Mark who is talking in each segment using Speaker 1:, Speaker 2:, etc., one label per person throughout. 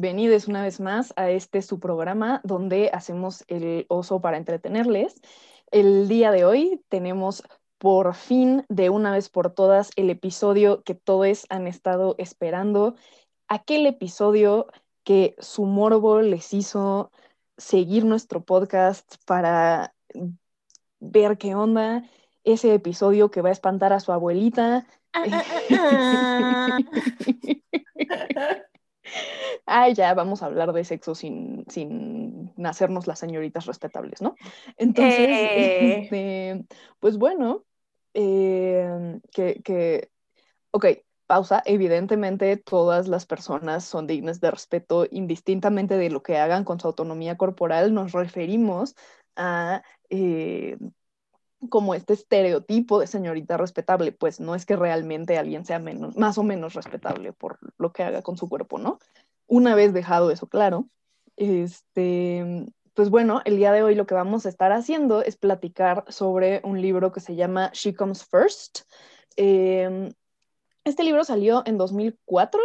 Speaker 1: Bienvenidos una vez más a este su programa donde hacemos el oso para entretenerles. El día de hoy tenemos por fin, de una vez por todas, el episodio que todos han estado esperando. Aquel episodio que su morbo les hizo seguir nuestro podcast para ver qué onda. Ese episodio que va a espantar a su abuelita. Ay, ya vamos a hablar de sexo sin, sin hacernos las señoritas respetables, ¿no? Entonces,
Speaker 2: Eh.
Speaker 1: este, pues bueno, eh, que, que, ok, pausa. Evidentemente, todas las personas son dignas de respeto indistintamente de lo que hagan con su autonomía corporal. Nos referimos a eh, como este estereotipo de señorita respetable, pues no es que realmente alguien sea menos, más o menos respetable por lo que haga con su cuerpo, ¿no? Una vez dejado eso claro, este, pues bueno, el día de hoy lo que vamos a estar haciendo es platicar sobre un libro que se llama She Comes First. Eh, este libro salió en 2004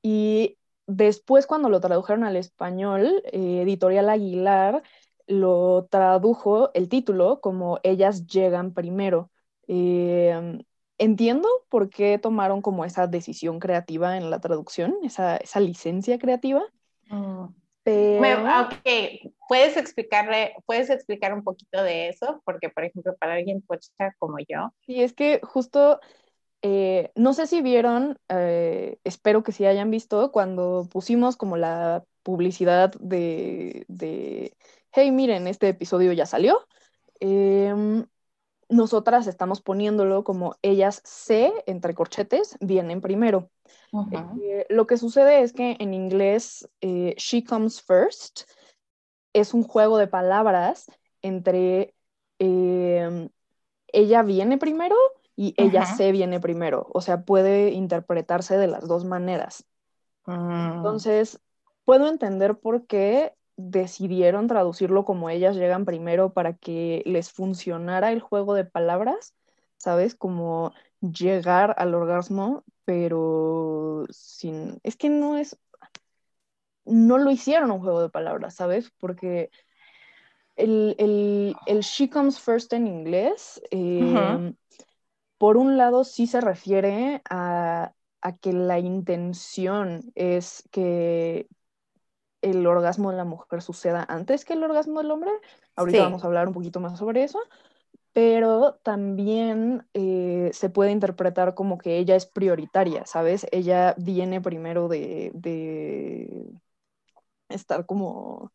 Speaker 1: y después cuando lo tradujeron al español, eh, Editorial Aguilar lo tradujo el título como Ellas llegan primero. Eh, entiendo por qué tomaron como esa decisión creativa en la traducción, esa, esa licencia creativa. Pero...
Speaker 2: Me- ok, ¿puedes explicarle, puedes explicar un poquito de eso? Porque, por ejemplo, para alguien pocha como yo,
Speaker 1: Sí, es que justo, eh, no sé si vieron, eh, espero que sí hayan visto, cuando pusimos como la publicidad de, de hey, miren, este episodio ya salió. em, nosotras estamos poniéndolo como ellas se, entre corchetes, vienen primero. Eh, lo que sucede es que en inglés, eh, she comes first es un juego de palabras entre eh, ella viene primero y ella se viene primero. O sea, puede interpretarse de las dos maneras.
Speaker 2: Mm.
Speaker 1: Entonces, puedo entender por qué decidieron traducirlo como ellas llegan primero para que les funcionara el juego de palabras, ¿sabes? Como llegar al orgasmo, pero sin... Es que no es... No lo hicieron un juego de palabras, ¿sabes? Porque el, el, el she comes first en inglés, eh,
Speaker 2: Ujú.
Speaker 1: por un lado sí se refiere a, a que la intención es que el orgasmo de la mujer suceda antes que el orgasmo del hombre. Ahorita
Speaker 2: Sí.
Speaker 1: vamos a hablar un poquito más sobre eso. Pero también eh, se puede interpretar como que ella es prioritaria, ¿sabes? Ella viene primero de, de estar como,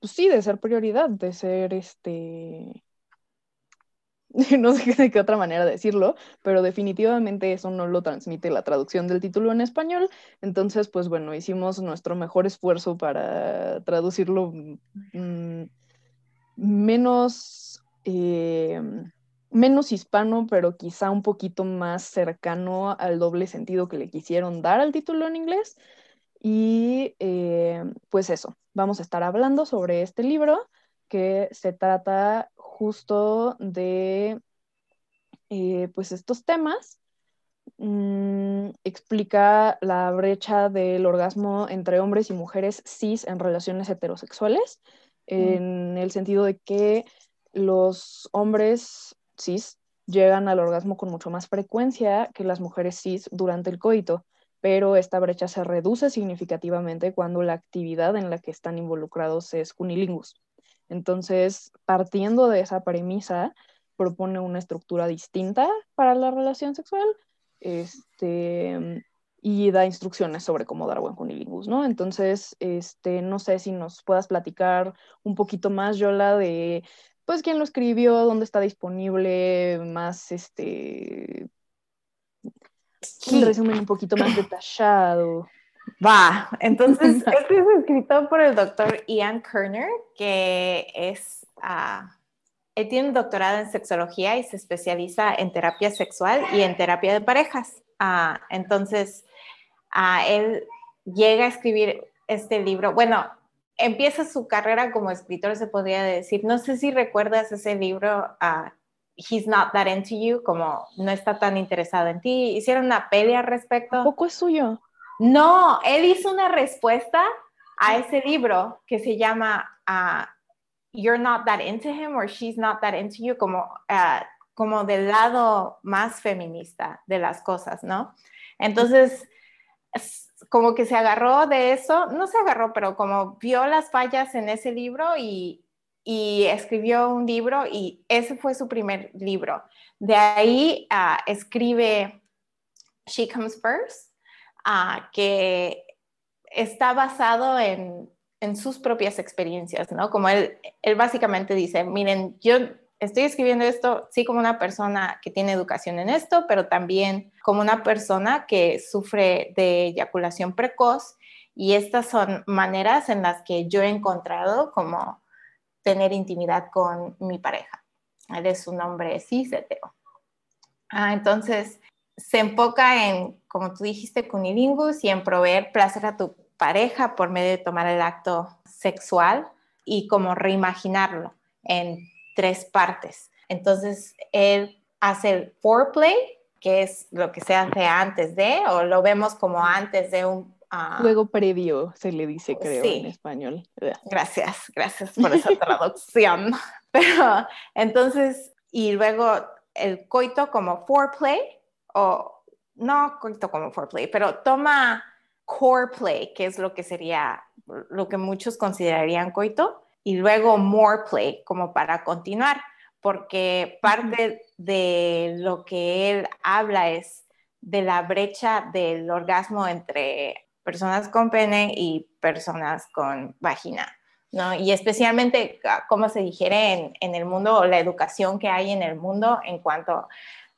Speaker 1: pues sí, de ser prioridad, de ser este, no sé de qué otra manera decirlo, pero definitivamente eso no lo transmite la traducción del título en español. Entonces, pues bueno, hicimos nuestro mejor esfuerzo para traducirlo mm, menos, eh, menos hispano, pero quizá un poquito más cercano al doble sentido que le quisieron dar al título en inglés. Y eh, pues eso, vamos a estar hablando sobre este libro que se trata justo de eh, pues estos temas. Mm, explica la brecha del orgasmo entre hombres y mujeres cis en relaciones heterosexuales, en el sentido de que los hombres cis llegan al orgasmo con mucho más frecuencia que las mujeres cis durante el coito pero esta brecha se reduce significativamente cuando la actividad en la que están involucrados es cunilingus. Entonces, partiendo de esa premisa, propone una estructura distinta para la relación sexual este, y da instrucciones sobre cómo dar buen cunilingus, ¿no? Entonces, este, no sé si nos puedas platicar un poquito más, Yola, de pues quién lo escribió, dónde está disponible, más este, un resumen un poquito más detallado.
Speaker 2: Va, entonces este es escrito por el doctor Ian Kerner, que es, uh, él tiene un doctorado en sexología y se especializa en terapia sexual y en terapia de parejas. Uh, entonces, uh, él llega a escribir este libro. Bueno, empieza su carrera como escritor, se podría decir. No sé si recuerdas ese libro, He's Not That Into You, como no está tan interesado en ti. Hicieron una pelea al respecto. ¿A
Speaker 1: poco es suyo?
Speaker 2: No, él hizo una respuesta a ese libro que se llama uh, You're Not That Into Him or She's Not That Into You, como, uh, como del lado más feminista de las cosas, ¿no? Entonces, como que se agarró de eso, no se agarró, pero como vio las fallas en ese libro y, y escribió un libro y ese fue su primer libro. De ahí uh, escribe She Comes First, uh, que está basado en, en, sus propias experiencias, ¿no? Como él, él básicamente dice, miren, yo estoy escribiendo esto, sí, como una persona que tiene educación en esto, pero también como una persona que sufre de eyaculación precoz y estas son maneras en las que yo he encontrado como tener intimidad con mi pareja. Él es un hombre cis Ah, entonces, se enfoca en, como tú dijiste, cunilingus y en proveer placer a tu pareja por medio de tomar el acto sexual y como reimaginarlo en tres partes. Entonces, él hace el foreplay, que es lo que se hace antes de, o lo vemos como antes de un
Speaker 1: Juego previo, se le dice, creo, en español.
Speaker 2: Gracias, gracias por esa traducción. Pero entonces, y luego el coito como foreplay, o no coito como foreplay, pero toma core play, que es lo que sería lo que muchos considerarían coito, y luego more play, como para continuar, porque parte de lo que él habla es de la brecha del orgasmo entre personas con pene y personas con vagina, ¿no? Y especialmente, ah, como se dijere en, en el mundo, la educación que hay en el mundo en cuanto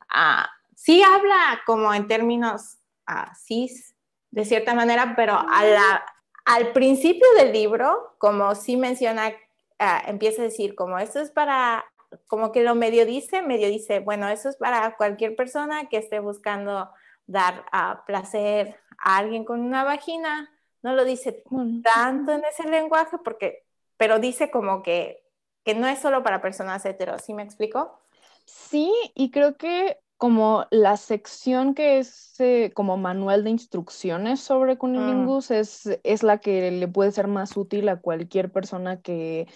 Speaker 2: a, sí habla como en términos uh, cis, de cierta manera, pero a la, al principio del libro, como sí menciona, ah, empieza a decir, como esto es para, como que lo medio dice, medio dice, bueno, eso es para cualquier persona que esté buscando dar uh, placer a alguien con una vagina, no lo dice tanto en ese lenguaje, porque, pero dice como que, que no es solo para personas heteros, ¿sí me explico?
Speaker 1: Sí, y creo que como la sección que es eh, como manual de instrucciones sobre cunilingus mm. es, es la que le puede ser más útil a cualquier persona que,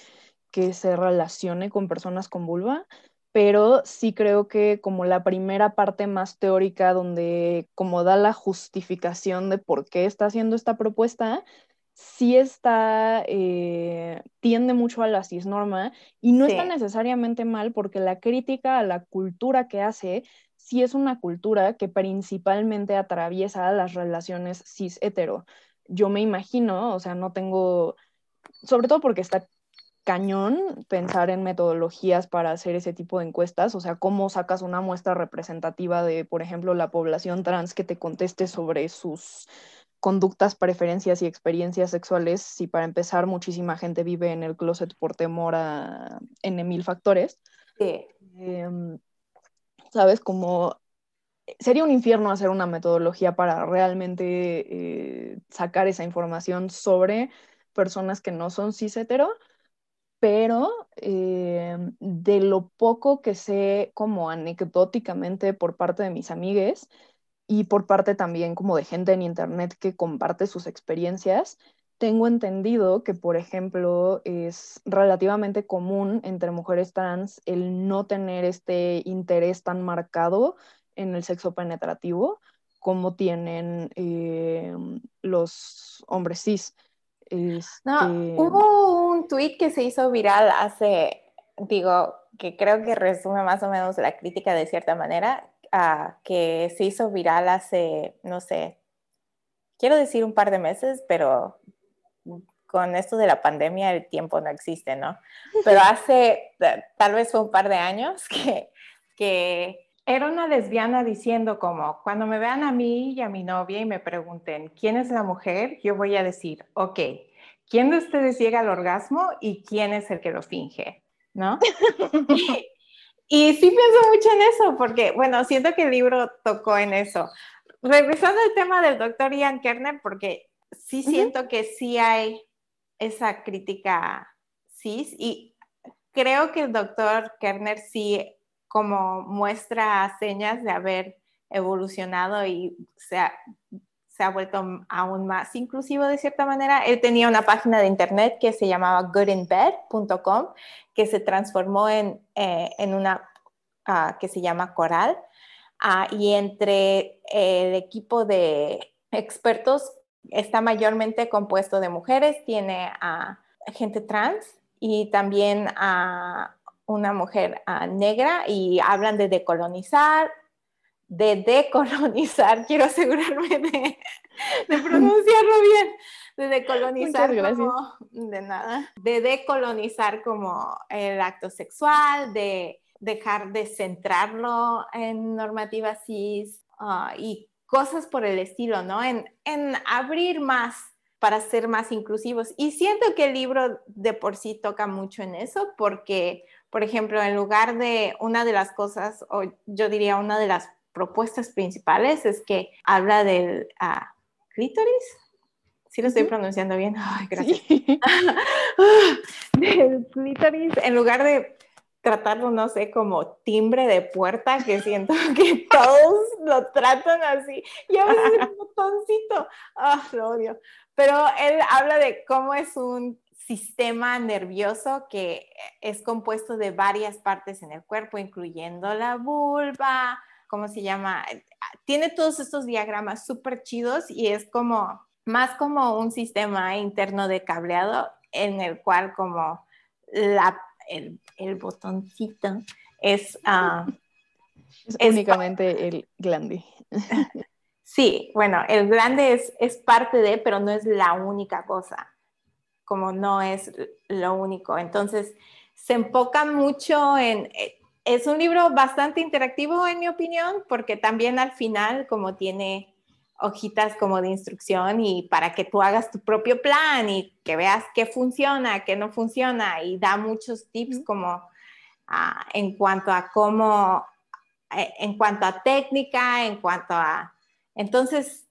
Speaker 1: que se relacione con personas con vulva pero sí creo que como la primera parte más teórica donde como da la justificación de por qué está haciendo esta propuesta, sí está, eh, tiende mucho a la cisnorma y no está necesariamente mal porque la crítica a la cultura que hace sí es una cultura que principalmente atraviesa las relaciones cis-hetero. Yo me imagino, o sea, no tengo, sobre todo porque está cañón pensar en metodologías para hacer ese tipo de encuestas, o sea, cómo sacas una muestra representativa de, por ejemplo, la población trans que te conteste sobre sus conductas, preferencias y experiencias sexuales, si para empezar muchísima gente vive en el closet por temor a N mil factores. Sí. Em, ¿Sabes? Como sería un infierno hacer una metodología para realmente eh, sacar esa información sobre personas que no son cis hetero pero eh, de lo poco que sé como anecdóticamente por parte de mis amigues y por parte también como de gente en internet que comparte sus experiencias, tengo entendido que, por ejemplo, es relativamente común entre mujeres trans el no tener este interés tan marcado en el sexo penetrativo como tienen eh, los hombres cis.
Speaker 2: No, este hubo un tweet que se hizo viral hace, digo, que creo que resume más o menos la crítica de cierta manera, uh, que se hizo viral hace, no sé, quiero decir un par de meses, pero con esto de la pandemia el tiempo no existe, ¿no? Pero hace, tal vez un par de años que, que era una lesbiana diciendo como, cuando me vean a mí y a mi novia y me pregunten, ¿quién es la mujer? Yo voy a decir, ok, ¿quién de ustedes llega al orgasmo y quién es el que lo finge? ¿No? y, sí pienso mucho en eso, porque, bueno, siento que el libro tocó en eso. Regresando al tema del doctor Ian Kerner, porque sí siento que sí hay esa crítica cis y creo que el doctor Kerner sí como muestra señas de haber evolucionado y se ha, se ha vuelto aún más inclusivo de cierta manera. Él tenía una página de internet que se llamaba goodinbed.com, que se transformó en, eh, en una uh, que se llama Coral. Uh, y entre el equipo de expertos está mayormente compuesto de mujeres, tiene a gente trans y también a una mujer negra y hablan de decolonizar, de decolonizar, quiero asegurarme de, pronunciarlo bien, de decolonizar como, de nada, de decolonizar como el acto sexual, de dejar de centrarlo en normativas cis ah, y cosas por el estilo, ¿no? En, en abrir más para ser más inclusivos. Y siento que el libro de por sí toca mucho en eso porque por ejemplo, en lugar de una de las cosas, o yo diría una de las propuestas principales, es que habla del uh, clítoris. Sí lo estoy pronunciando bien. Ay, gracias. del clítoris, en lugar de tratarlo, no sé, como timbre de puerta, que siento que todos lo tratan así. Y a veces el botoncito, ah, lo odio. Pero él habla de cómo es un sistema nervioso que es compuesto de varias partes en el cuerpo, incluyendo la vulva, ¿cómo se llama? Tiene todos estos diagramas súper chidos y es como más como un sistema interno de cableado en el cual como la, el, el botoncito es...
Speaker 1: Es, únicamente el glande.
Speaker 2: Sí, bueno, el glande es, es parte de, pero no es la única cosa como no es lo único. Entonces, se enfoca mucho en... Eh, es un libro bastante interactivo, en mi opinión, porque también al final, como tiene hojitas como de instrucción y para que tú hagas tu propio plan y que veas qué funciona, qué no funciona y da muchos tips como ah, en cuanto a cómo, eh, en cuanto a técnica, en cuanto a... Entonces,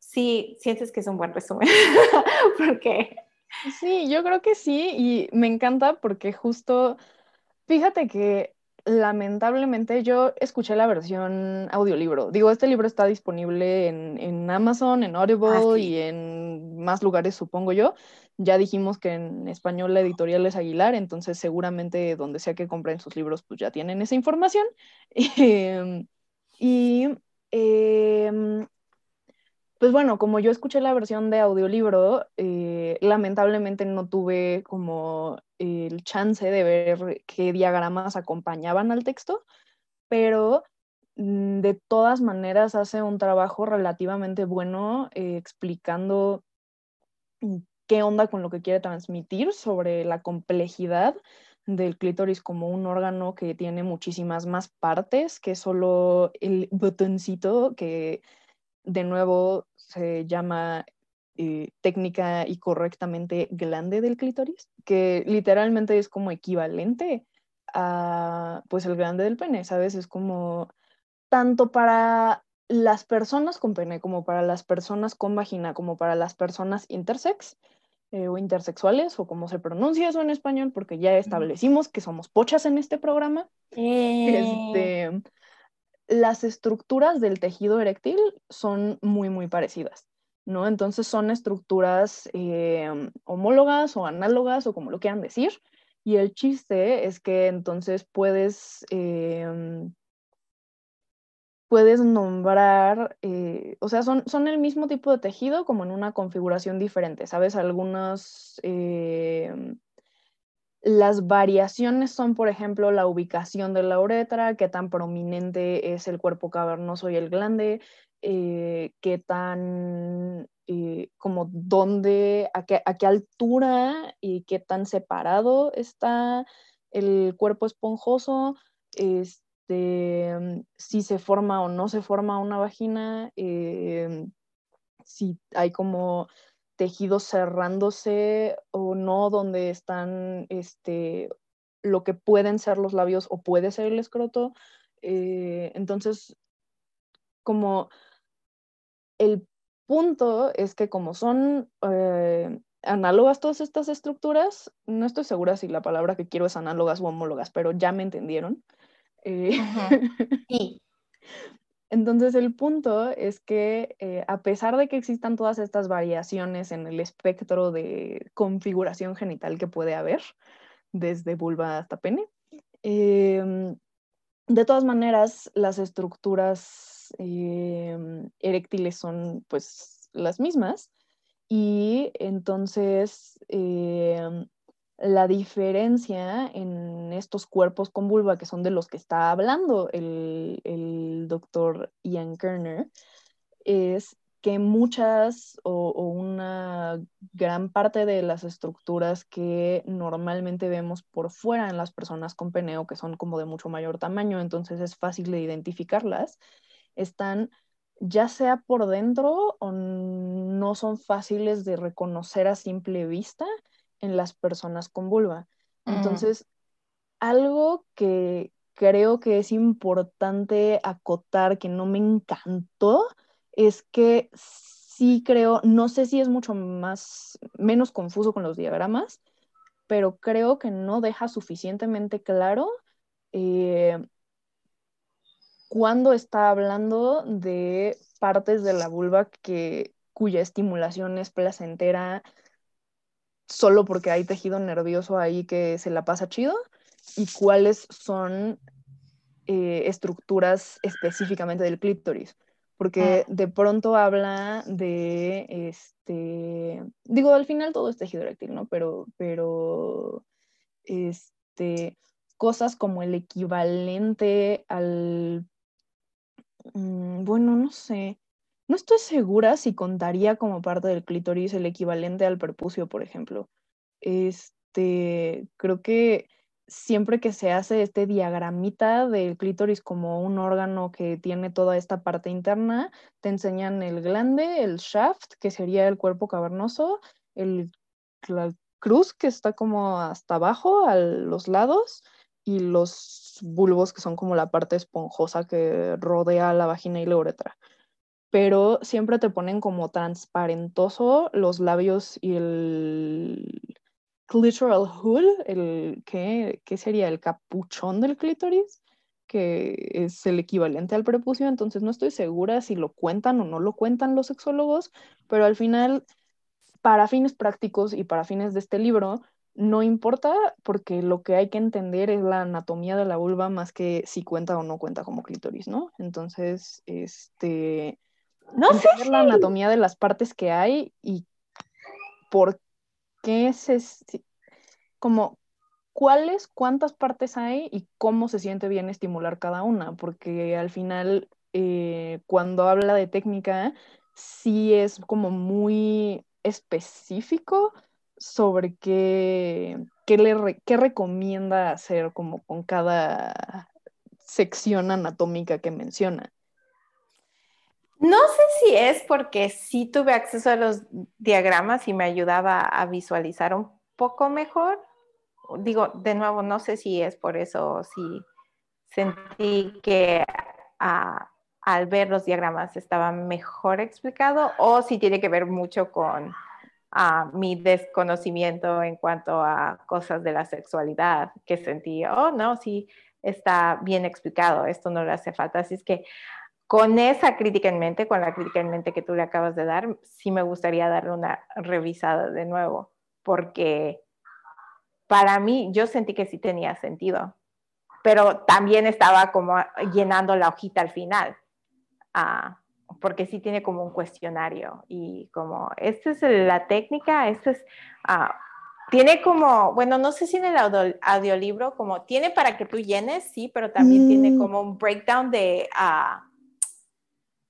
Speaker 2: sí, sientes que es un buen resumen, porque
Speaker 1: Sí, yo creo que sí, y me encanta porque justo, fíjate que lamentablemente yo escuché la versión audiolibro. Digo, este libro está disponible en, Amazon, en Audible ah, y en más lugares, supongo yo. Ya dijimos que en español la editorial es Aguilar, entonces seguramente donde sea que compren sus libros, pues ya tienen esa información. Em, y em, pues bueno, como yo escuché la versión de audiolibro, eh, lamentablemente no tuve como el chance de ver qué diagramas acompañaban al texto, pero mm, de todas maneras hace un trabajo relativamente bueno eh, explicando mm, qué onda con lo que quiere transmitir sobre la complejidad del clítoris como un órgano que tiene muchísimas más partes que solo el botoncito que de nuevo se llama eh, técnica y correctamente glande del clítoris, que literalmente es como equivalente a pues el glande del pene, ¿sabes? Es como tanto para las personas con pene como para las personas con vagina como para las personas intersex eh, o intersexuales o como se pronuncia eso en español porque ya establecimos que somos pochas en este programa. Eh. Este, las estructuras del tejido eréctil son muy, muy parecidas, ¿no? Entonces son estructuras eh, homólogas o análogas o como lo quieran decir. Y el chiste es que entonces puedes, em, puedes nombrar, eh, o sea, son, son el mismo tipo de tejido como en una configuración diferente, ¿sabes? Algunos las variaciones son, por ejemplo, la ubicación de la uretra, qué tan prominente es el cuerpo cavernoso y el glande, eh, qué tan, eh, como dónde, a qué, a qué altura y qué tan separado está el cuerpo esponjoso, este, si se forma o no se forma una vagina, eh, si hay como tejidos cerrándose o no, donde están este, lo que pueden ser los labios o puede ser el escroto. Eh, entonces, como el punto es que como son eh, análogas todas estas estructuras, no estoy segura si la palabra que quiero es análogas o homólogas, pero ya me entendieron. Eh,
Speaker 2: sí.
Speaker 1: Entonces el punto es que eh, a pesar de que existan todas estas variaciones en el espectro de configuración genital que puede haber, desde vulva hasta pene, em, de todas maneras las estructuras em, eréctiles son pues las mismas. Y entonces em, la diferencia en estos cuerpos con vulva, que son de los que está hablando el, doctor Ian Kerner, es que muchas o, una gran parte de las estructuras que normalmente vemos por fuera en las personas con peneo, que son como de mucho mayor tamaño, entonces es fácil de identificarlas, están ya sea por dentro o no son fáciles de reconocer a simple vista en las personas con vulva. Mm. Entonces, algo que creo que es importante acotar que no me encantó es que sí creo, no sé si es mucho más, menos confuso con los diagramas, pero creo que no deja suficientemente claro eh, cuando está hablando de partes de la vulva que, cuya estimulación es placentera solo porque hay tejido nervioso ahí que se la pasa chido y cuáles son eh, estructuras específicamente del clítoris. Porque ah. de pronto habla de, este, digo, al final todo es tejido eréctil, ¿no? Pero, pero, este, cosas como el equivalente al, mm, bueno, no sé, no estoy segura si contaría como parte del clítoris el equivalente al perpucio, por ejemplo. Este, creo que siempre que se hace este diagramita del clítoris como un órgano que tiene toda esta parte interna, te enseñan el glande, el shaft, que sería el cuerpo cavernoso, el, la cruz, que está como hasta abajo, a los lados, y los bulbos, que son como la parte esponjosa que rodea la vagina y la uretra pero siempre te ponen como transparentoso los labios y el clitoral hood, el ¿qué, sería el capuchón del clítoris, que es el equivalente al prepucio, entonces no estoy segura si lo cuentan o no lo cuentan los sexólogos, pero al final, para fines prácticos y para fines de este libro, no importa porque lo que hay que entender es la anatomía de la vulva más que si cuenta o no cuenta como clítoris, ¿no? Entonces, este,
Speaker 2: no sé
Speaker 1: la anatomía de las partes que hay y por qué se como cuáles, cuántas partes hay y cómo se siente bien estimular cada una, porque al final eh, cuando habla de técnica sí es como muy específico sobre qué, qué, le, qué recomienda hacer como con cada sección anatómica que menciona.
Speaker 2: No sé si es porque sí tuve acceso a los diagramas y me ayudaba a visualizar un poco mejor. Digo, de nuevo, no sé si es por eso, si sentí que ah, al ver los diagramas estaba mejor explicado o si tiene que ver mucho con ah, mi desconocimiento en cuanto a cosas de la sexualidad, que sentí, oh, no, sí, está bien explicado, esto no le hace falta. Así es que con esa crítica en mente, con la crítica en mente que tú le acabas de dar, sí me gustaría darle una revisada de nuevo, porque para mí yo sentí que sí tenía sentido, pero también estaba como llenando la hojita al final, ah, porque sí tiene como un cuestionario y como, esta es la técnica, esta es... Ah, tiene como, bueno, no sé si en el audiolibro, como tiene para que tú llenes, sí, pero también tiene mm. como un breakdown de, uh,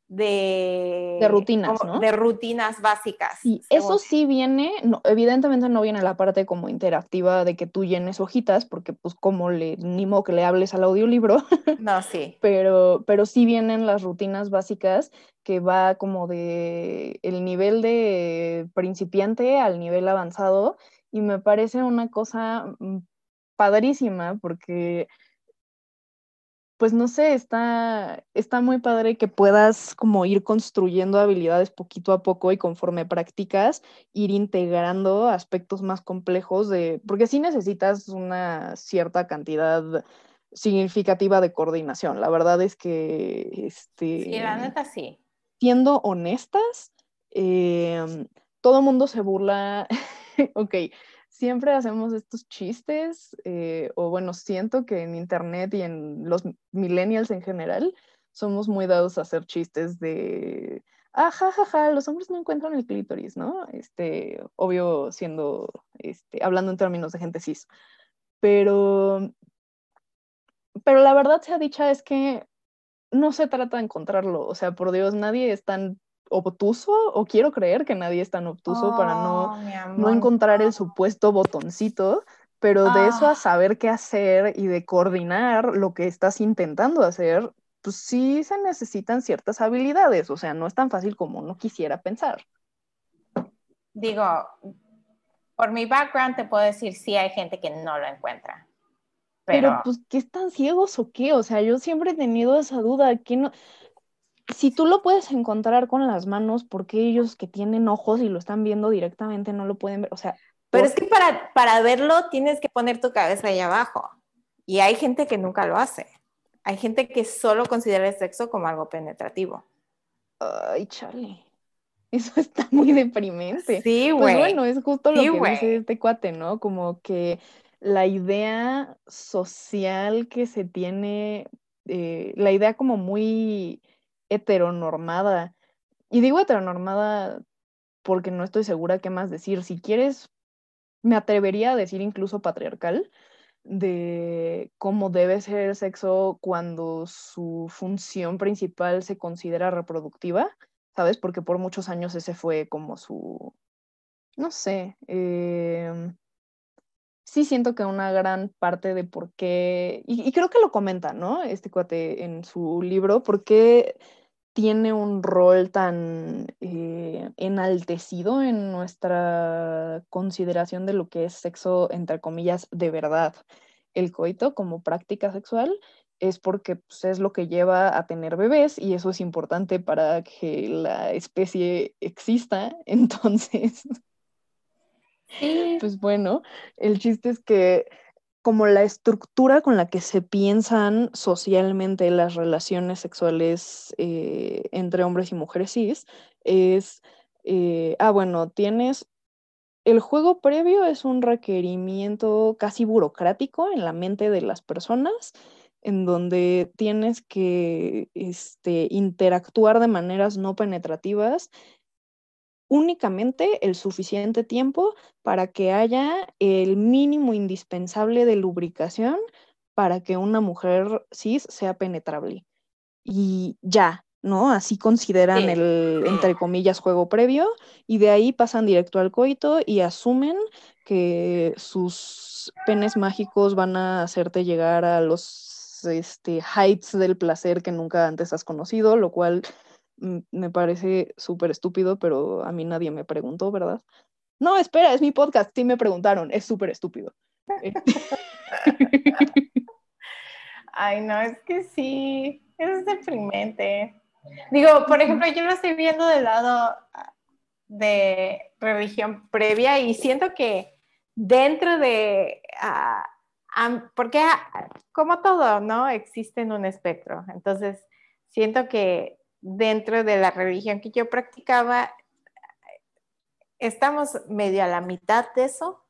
Speaker 2: de,
Speaker 1: de rutinas, ¿no?
Speaker 2: De rutinas básicas.
Speaker 1: Y eso sí viene, no, evidentemente no viene la parte como interactiva de que tú llenes hojitas, porque pues como le, ni modo que le hables al audiolibro.
Speaker 2: No, sí.
Speaker 1: pero, pero sí vienen las rutinas básicas que va como de el nivel de principiante al nivel avanzado y me parece una cosa mm, padrísima porque pues no sé, está, está muy padre que puedas como ir construyendo habilidades poquito a poco y conforme practicas, ir integrando aspectos más complejos de, porque sí necesitas una cierta cantidad significativa de coordinación. La verdad es que, este,
Speaker 2: sí, la neta sí.
Speaker 1: Siendo honestas, em, todo mundo se burla, ok, siempre hacemos estos chistes, eh, o bueno, siento que en Internet y en los millennials en general somos muy dados a hacer chistes de, ah, ja, los hombres no encuentran el clítoris, ¿no? Este, obvio siendo, este, hablando en términos de gente cis. Pero, pero la verdad sea dicha es que no se trata de encontrarlo, o sea, por Dios, nadie es tan obtuso o quiero creer que nadie es tan obtuso para no, oh, no encontrar el supuesto botoncito, pero de eso a ah. saber qué hacer y de coordinar lo que estás intentando hacer, pues sí se necesitan ciertas habilidades, o sea, no es tan fácil como uno quisiera pensar.
Speaker 2: Digo, por mi background te puedo decir, sí hay gente que no lo encuentra.
Speaker 1: Pero, pero pues, ¿qué están ciegos o qué? O sea, yo siempre he tenido esa duda, que no, si tú lo puedes encontrar con las manos, ¿por qué ellos que tienen ojos y lo están viendo directamente no lo pueden ver? O sea.
Speaker 2: Pero es que para, para verlo tienes que poner tu cabeza ahí abajo. Y hay gente que nunca lo hace. Hay gente que solo considera el sexo como algo penetrativo.
Speaker 1: Ay, Charlie. Eso está muy deprimente.
Speaker 2: Sí,
Speaker 1: pues güey. Pues bueno, es justo lo que dice este cuate, ¿no? Como que la idea social que se tiene, eh, la idea como muy heteronormada. Y digo heteronormada porque no estoy segura qué más decir. Si quieres, me atrevería a decir incluso patriarcal de cómo debe ser el sexo cuando su función principal se considera reproductiva, ¿sabes? Porque por muchos años ese fue como su, no sé, em, sí siento que una gran parte de por qué, y, y, creo que lo comenta, ¿no? Este cuate en su libro, por qué tiene un rol tan eh, enaltecido en nuestra consideración de lo que es sexo, entre comillas, de verdad. El coito como práctica sexual es porque pues, es lo que lleva a tener bebés y eso es importante para que la especie exista. Entonces, pues bueno, el chiste es que como la estructura con la que se piensan socialmente las relaciones sexuales eh, entre hombres y mujeres cis es, eh, ah, bueno, tienes, el juego previo es un requerimiento casi burocrático en la mente de las personas, en donde tienes que este, interactuar de maneras no penetrativas únicamente el suficiente tiempo para que haya el mínimo indispensable de lubricación para que una mujer cis sea penetrable. Y ya, ¿no? Así consideran el, entre comillas, juego previo y de ahí pasan directo al coito y asumen que sus penes mágicos van a hacerte llegar a los este, heights del placer que nunca antes has conocido, lo cual me parece súper estúpido, pero a mí nadie me preguntó, ¿verdad? No, espera, es mi podcast, sí me preguntaron, es súper estúpido. Eh.
Speaker 2: Ay, no, es que sí, es deprimente. Digo, por ejemplo, yo lo estoy viendo del lado de religión previa y siento que dentro de, uh, porque ah, como todo, ¿no? Existe en un espectro. Entonces, siento que dentro de la religión que yo practicaba, estamos medio a la mitad de eso,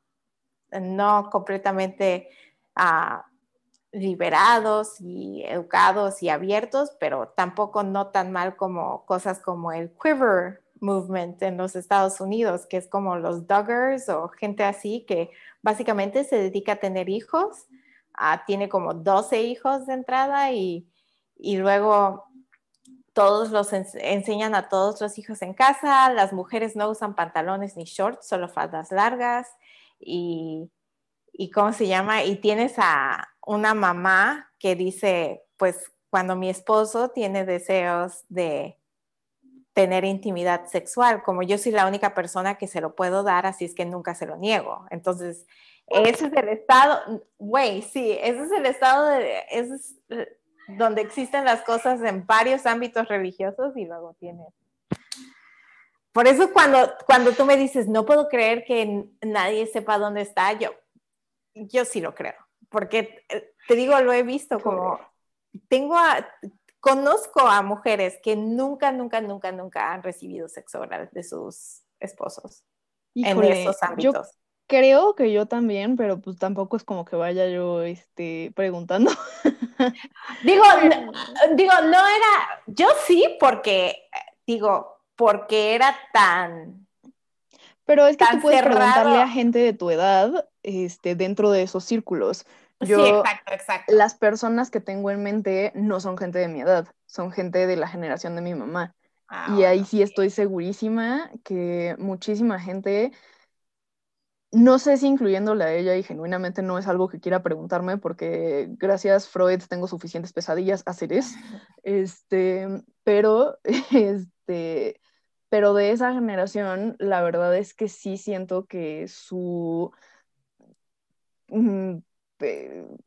Speaker 2: no completamente ah, liberados y educados y abiertos, pero tampoco no tan mal como cosas como el quiver movement en los Estados Unidos, que es como los Duggars o gente así que básicamente se dedica a tener hijos, ah, tiene como 12 hijos de entrada y, y luego todos los enseñan a todos los hijos en casa, las mujeres no usan pantalones ni shorts, solo faldas largas y, y ¿cómo se llama? Y tienes a una mamá que dice, pues cuando mi esposo tiene deseos de tener intimidad sexual, como yo soy la única persona que se lo puedo dar, así es que nunca se lo niego. Entonces, ese es el estado, güey, sí, ese es el estado de, ese es donde existen las cosas en varios ámbitos religiosos y luego tienes. Por eso cuando, cuando tú me dices, no puedo creer que nadie sepa dónde está, yo, yo sí lo creo, porque eh, te digo, lo he visto como, tengo a, conozco a mujeres que nunca, nunca, nunca, nunca han recibido sexo oral de sus esposos en esos ámbitos
Speaker 1: creo que yo también, pero pues tampoco es como que vaya yo este, preguntando.
Speaker 2: digo, no, digo, no era, yo sí, porque, digo, porque era tan...
Speaker 1: Pero es que tú puedes preguntarle a gente de tu edad este, dentro de esos círculos. Yo, sí, exacto, exacto. Las personas que tengo en mente no son gente de mi edad, son gente de la generación de mi mamá. Ah, y ahí sí estoy segurísima que muchísima gente no sé si incluyéndola a ella y genuinamente no es algo que quiera preguntarme porque gracias Freud tengo suficientes pesadillas a hacer eso. Este, pero, este, pero de esa generación, la verdad es que sí siento que su mm,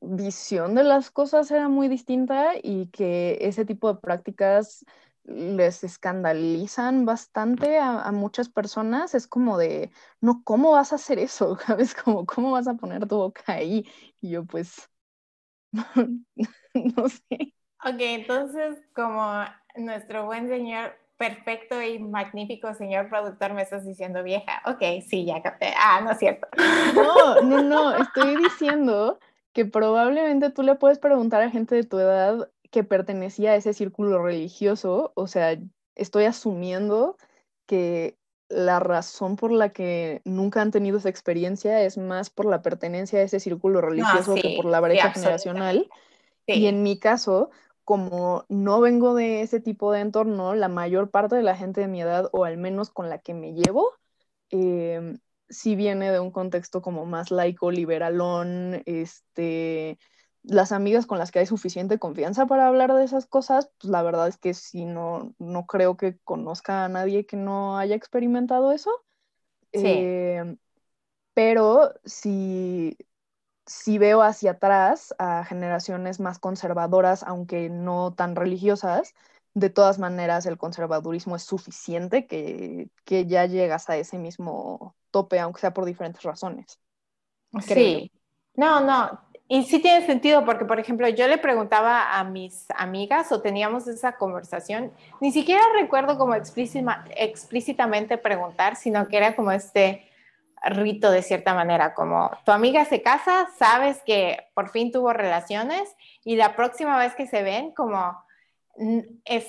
Speaker 1: visión de las cosas era muy distinta y que ese tipo de prácticas les escandalizan bastante a, muchas personas, es como de, no, ¿cómo vas a hacer eso? ¿Sabes? Como, ¿cómo vas a poner tu boca ahí? Y yo pues, no sé.
Speaker 2: Ok, entonces como nuestro buen señor, perfecto y magnífico señor productor, me estás diciendo vieja. Ok, sí, ya capté. Ah, no es cierto.
Speaker 1: No, no, no, estoy diciendo que probablemente tú le puedes preguntar a gente de tu edad que pertenecía a ese círculo religioso, o sea, estoy asumiendo que la razón por la que nunca han tenido esa experiencia es más por la pertenencia a ese círculo religioso que por la brecha generacional. Y en mi caso, como no vengo de ese tipo de entorno, la mayor parte de la gente de mi edad, o al menos con la que me llevo, eh, sí viene de un contexto como más laico, liberalón, este, las amigas con las que hay suficiente confianza para hablar de esas cosas, pues la verdad es que sí, no, no creo que conozca a nadie que no haya experimentado eso. Eh, pero si, si veo hacia atrás a generaciones más conservadoras, aunque no tan religiosas, de todas maneras el conservadurismo es suficiente que, que ya llegas a ese mismo tope, aunque sea por diferentes razones.
Speaker 2: Sí. No, no, y sí tiene sentido porque, por ejemplo, yo le preguntaba a mis amigas o teníamos esa conversación, ni siquiera recuerdo como explícitamente preguntar, sino que era como este rito de cierta manera, como tu amiga se casa, sabes que por fin tuvo relaciones y la próxima vez que se ven, como es,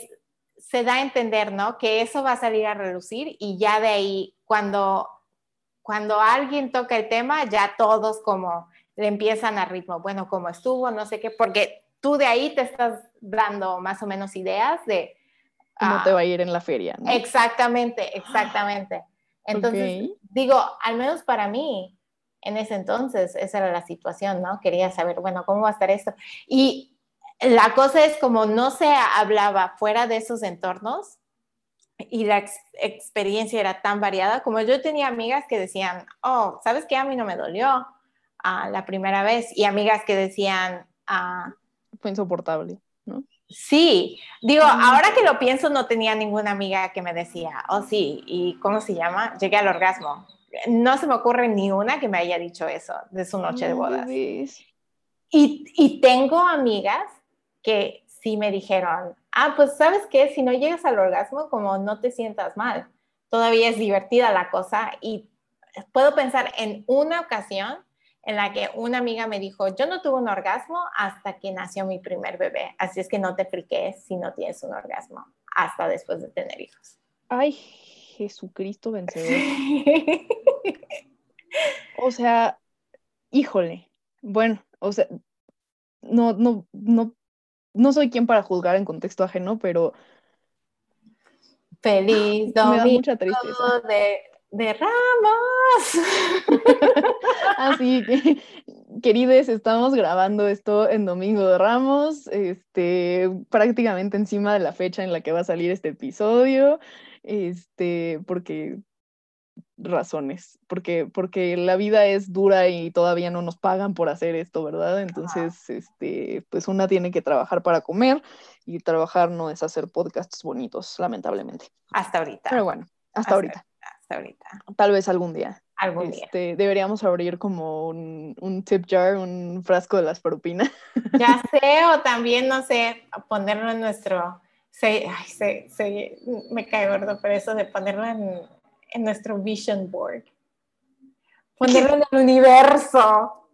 Speaker 2: se da a entender, ¿no? Que eso va a salir a relucir y ya de ahí, cuando, cuando alguien toca el tema, ya todos como le empiezan a ritmo, bueno, cómo estuvo, no sé qué, porque tú de ahí te estás dando más o menos ideas de...
Speaker 1: ¿Cómo te ah, va a ir en la feria?
Speaker 2: Exactamente, exactamente. Entonces, digo, al menos para mí, en ese entonces, esa era la situación, ¿no? Quería saber, bueno, ¿cómo va a estar esto? Y la cosa es como no se hablaba fuera de esos entornos y la experiencia era tan variada, como yo tenía amigas que decían, oh, ¿sabes qué? A mí no me dolió la primera vez y amigas que decían... Ah,
Speaker 1: Fue insoportable, ¿no?
Speaker 2: Sí, digo, ahora que lo pienso, no tenía ninguna amiga que me decía, oh sí, ¿y cómo se llama? Llegué al orgasmo. No se me ocurre ni una que me haya dicho eso de su noche de bodas. Y, y tengo amigas que sí me dijeron, ah, pues sabes qué, si no llegas al orgasmo, como no te sientas mal, todavía es divertida la cosa y puedo pensar en una ocasión en la que una amiga me dijo, yo no tuve un orgasmo hasta que nació mi primer bebé, así es que no te friques si no tienes un orgasmo hasta después de tener hijos.
Speaker 1: Ay, Jesucristo vencedor. o sea, híjole, bueno, o sea, no, no, no, no soy quien para juzgar en contexto ajeno, pero
Speaker 2: Feliz domingo
Speaker 1: Me da mucha tristeza.
Speaker 2: de, de Ramos.
Speaker 1: Así que, queridos, estamos grabando esto en Domingo de Ramos, este, prácticamente encima de la fecha en la que va a salir este episodio, este, porque razones, porque, porque la vida es dura y todavía no nos pagan por hacer esto, ¿verdad? Entonces, este, pues una tiene que trabajar para comer y trabajar no es hacer podcasts bonitos, lamentablemente.
Speaker 2: Hasta ahorita.
Speaker 1: Pero bueno, hasta, ahorita.
Speaker 2: Hasta ahorita.
Speaker 1: Tal vez algún día.
Speaker 2: Algún día.
Speaker 1: Este, deberíamos abrir como un, un tip jar, un frasco de las propinas.
Speaker 2: Ya sé, o también, no sé, ponerlo en nuestro... Se, ay, se, se, me cae gordo, pero eso de ponerlo en, en nuestro vision board. Ponerlo en el universo.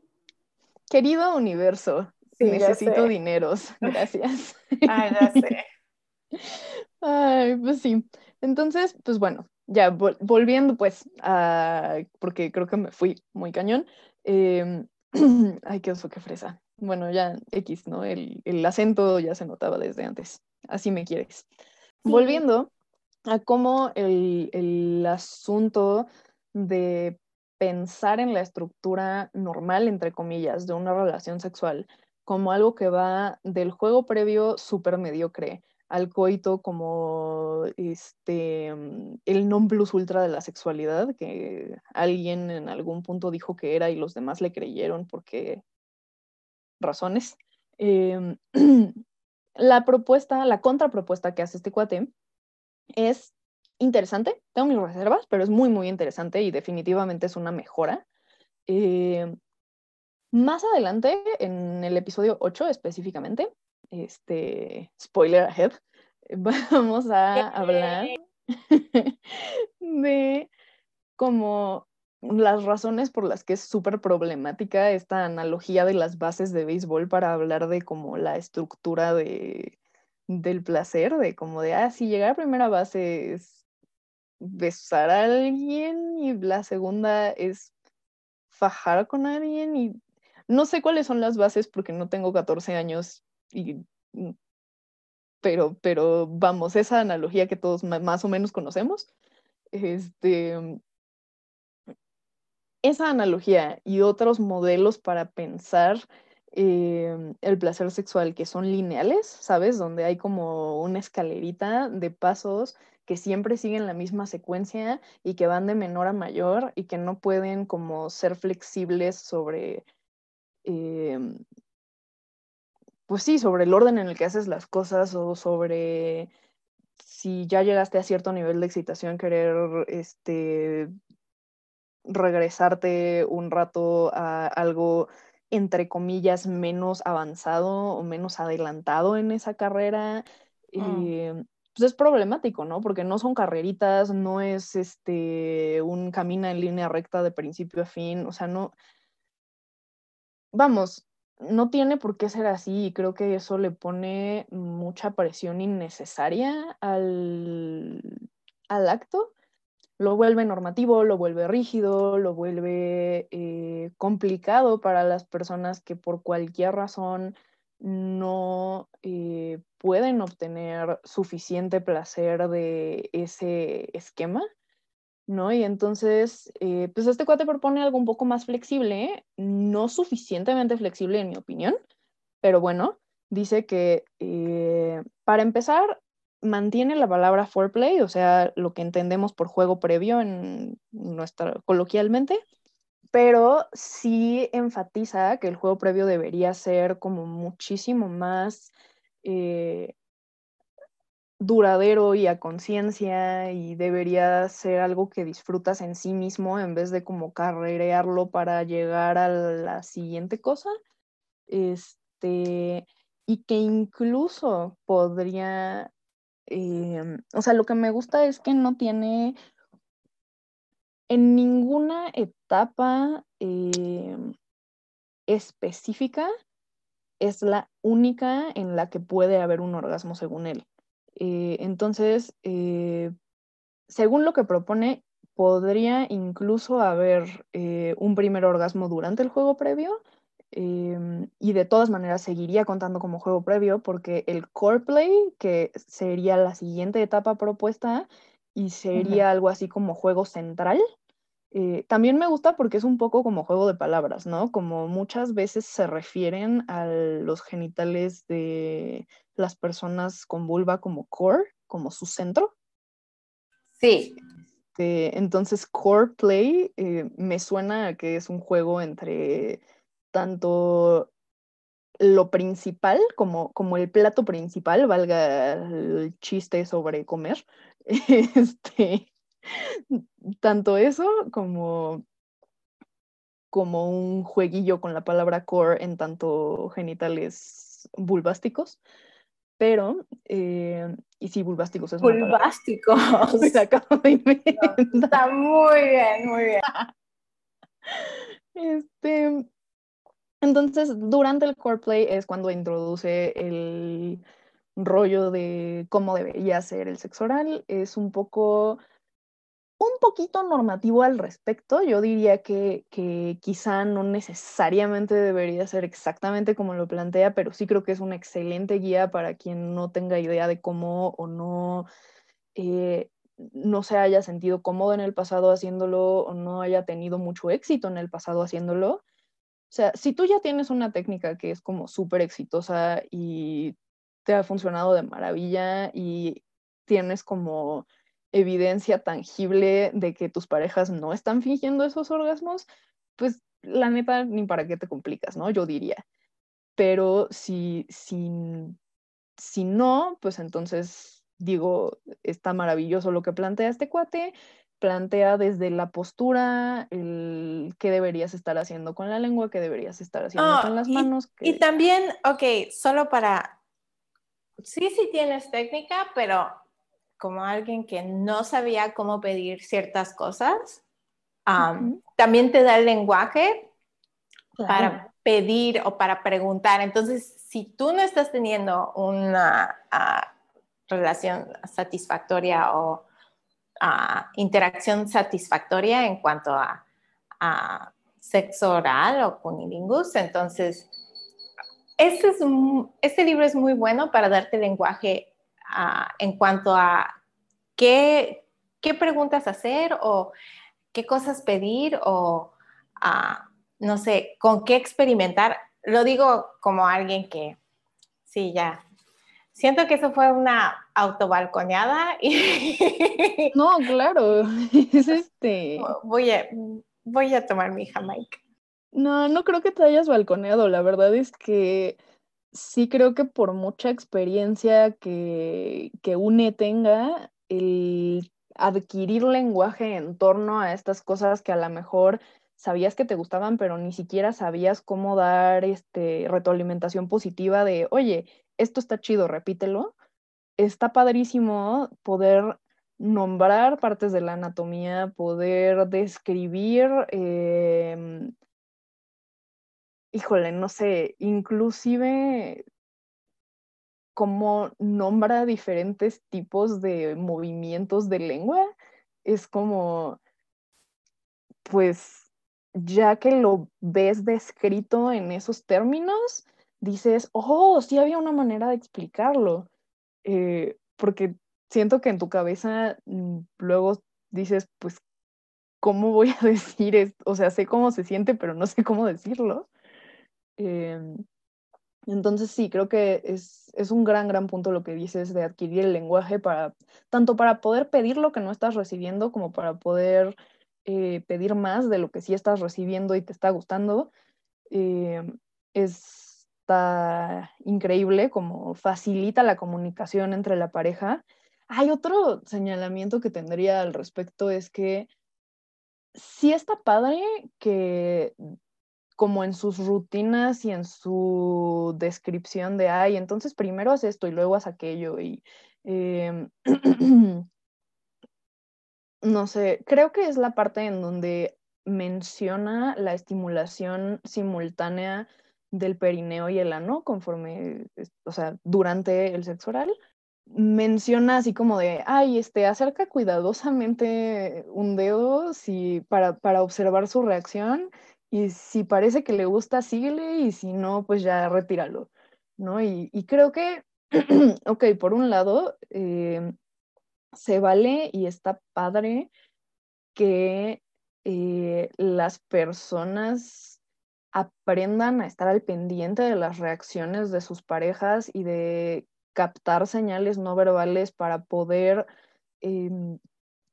Speaker 1: Querido universo,
Speaker 2: Sí,
Speaker 1: necesito dineros. Gracias.
Speaker 2: Ay, ya sé.
Speaker 1: Ay, pues sí. Entonces, pues bueno, ya vol- volviendo pues a, porque creo que me fui muy cañón. em, ay, qué oso, qué fresa. Bueno, ya X, ¿no? El, el acento ya se notaba desde antes. Así me quieres.
Speaker 2: Sí.
Speaker 1: Volviendo a cómo el, el asunto de pensar en la estructura normal, entre comillas, de una relación sexual como algo que va del juego previo súper mediocre al coito como este mm, el non plus ultra de la sexualidad, que alguien en algún punto dijo que era y los demás le creyeron porque razones. Em, la propuesta, la contrapropuesta que hace este cuate es interesante, tengo mis reservas, pero es muy, muy interesante y definitivamente es una mejora. Eh, más adelante, en el episodio 8 específicamente, este, spoiler ahead, vamos a hablar de como las razones por las que es súper problemática esta analogía de las bases de béisbol para hablar de como la estructura de, del placer, de como de, ah, si llegar a primera base es besar a alguien y la segunda es fajar con alguien y no sé cuáles son las bases porque no tengo 14 años y mm, pero pero vamos, esa analogía que todos más o menos conocemos, este esa analogía y otros modelos para pensar eh, el placer sexual que son lineales, ¿sabes? Donde hay como una escalerita de pasos que siempre siguen la misma secuencia y que van de menor a mayor y que no pueden como ser flexibles sobre, eh, pues sí, sobre el orden en el que haces las cosas o sobre si ya llegaste a cierto nivel de excitación, querer este, regresarte un rato a algo entre comillas menos avanzado o menos adelantado en esa carrera.
Speaker 2: Mm.
Speaker 1: eh, pues es problemático, ¿no? Porque no son carreritas, no es este un camina en línea recta de principio a fin, o sea, no, vamos, no tiene por qué ser así y creo que eso le pone mucha presión innecesaria al, al acto. Lo vuelve normativo, lo vuelve rígido, lo vuelve eh, complicado para las personas que por cualquier razón no eh, pueden obtener suficiente placer de ese esquema. ¿No? Y entonces, eh, pues este cuate propone algo un poco más flexible, no suficientemente flexible en mi opinión, pero bueno, dice que eh, para empezar, mantiene la palabra foreplay, o sea, lo que entendemos por juego previo en nuestra, coloquialmente, pero sí enfatiza que el juego previo debería ser como muchísimo más eh, duradero y a conciencia y debería ser algo que disfrutas en sí mismo en vez de como carrerearlo para llegar a la siguiente cosa. Este, y que incluso podría, eh, o sea, lo que me gusta es que no tiene en ninguna etapa eh, específica es la única en la que puede haber un orgasmo según él. Eh, entonces, eh, según lo que propone, podría incluso haber eh, un primer orgasmo durante el juego previo Em, y de todas maneras seguiría contando como juego previo porque el core play, que sería la siguiente etapa propuesta y sería algo así como juego central, eh, también me gusta porque es un poco como juego de palabras, ¿no? Como muchas veces se refieren a los genitales de las personas con vulva como core, como su centro.
Speaker 2: Sí.
Speaker 1: Este, entonces, core play eh, me suena a que es un juego entre tanto lo principal como, como el plato principal, valga el chiste sobre comer, este, tanto eso como, como un jueguillo con la palabra core en tanto genitales vulvásticos. Pero, eh, y sí, bulbásticos es
Speaker 2: Bulbásticos. está muy bien, muy bien.
Speaker 1: Este, entonces, durante el core play es cuando introduce el rollo de cómo debería ser el sexo oral. Es un poco un poquito normativo al respecto. Yo diría que, quizá no necesariamente debería ser exactamente como lo plantea, pero sí creo que es una excelente guía para quien no tenga idea de cómo o no, eh, no se haya sentido cómodo en el pasado haciéndolo o no haya tenido mucho éxito en el pasado haciéndolo. O sea, si tú ya tienes una técnica que es como súper exitosa y te ha funcionado de maravilla y tienes como evidencia tangible de que tus parejas no están fingiendo esos orgasmos, pues la neta, ni para qué te complicas, ¿no? Yo diría. Pero si, si, si no, pues entonces digo, está maravilloso lo que plantea este cuate, plantea desde la postura el qué deberías estar haciendo con la lengua, qué deberías estar haciendo con las manos.
Speaker 2: Y también, ok, solo para, sí, sí tienes técnica, pero como alguien que no sabía cómo pedir ciertas cosas, también te da el lenguaje para pedir o para preguntar. Entonces, si tú no estás teniendo una ah, relación satisfactoria o ah, interacción satisfactoria en cuanto a, sexo oral o cunilingus, entonces este, es este libro es muy bueno para darte lenguaje en cuanto a qué, qué, preguntas hacer o qué cosas pedir o, no sé, con qué experimentar. Lo digo como alguien que, sí, ya. Siento que eso fue una autobalconeada. Y
Speaker 1: no, claro. Es este.
Speaker 2: Voy a, voy a tomar mi Jamaica.
Speaker 1: No, no creo que te hayas balconeado. La verdad es que sí creo que por mucha experiencia que, que UNE tenga, el adquirir lenguaje en torno a estas cosas que a lo mejor sabías que te gustaban, pero ni siquiera sabías cómo dar este, retroalimentación positiva de, oye, esto está chido, repítelo. Está padrísimo poder nombrar partes de la anatomía, poder describir em, híjole, no sé, inclusive cómo nombra diferentes tipos de movimientos de lengua, es como, pues, ya que lo ves descrito en esos términos, dices, oh, sí había una manera de explicarlo, eh, porque siento que en tu cabeza mm, luego dices, pues, ¿cómo voy a decir esto? O sea, sé cómo se siente, pero no sé cómo decirlo. Em, entonces sí, creo que es, un gran, gran punto lo que dices de adquirir el lenguaje para, tanto para poder pedir lo que no estás recibiendo como para poder eh, pedir más de lo que sí estás recibiendo y te está gustando. Em, está increíble como facilita la comunicación entre la pareja. Hay otro señalamiento que tendría al respecto, es que sí está padre que como en sus rutinas y en su descripción de, ay, entonces primero haz esto y luego haz aquello y em, no sé, creo que es la parte en donde menciona la estimulación simultánea del perineo y el ano conforme, o sea, durante el sexo oral. Menciona así como de, ay, este, acerca cuidadosamente un dedo si, para, para observar su reacción y si parece que le gusta, síguele y si no, pues ya retíralo, ¿no? Y, creo que, ok, por un lado, eh, se vale y está padre que eh, las personas aprendan a estar al pendiente de las reacciones de sus parejas y de captar señales no verbales para poder em,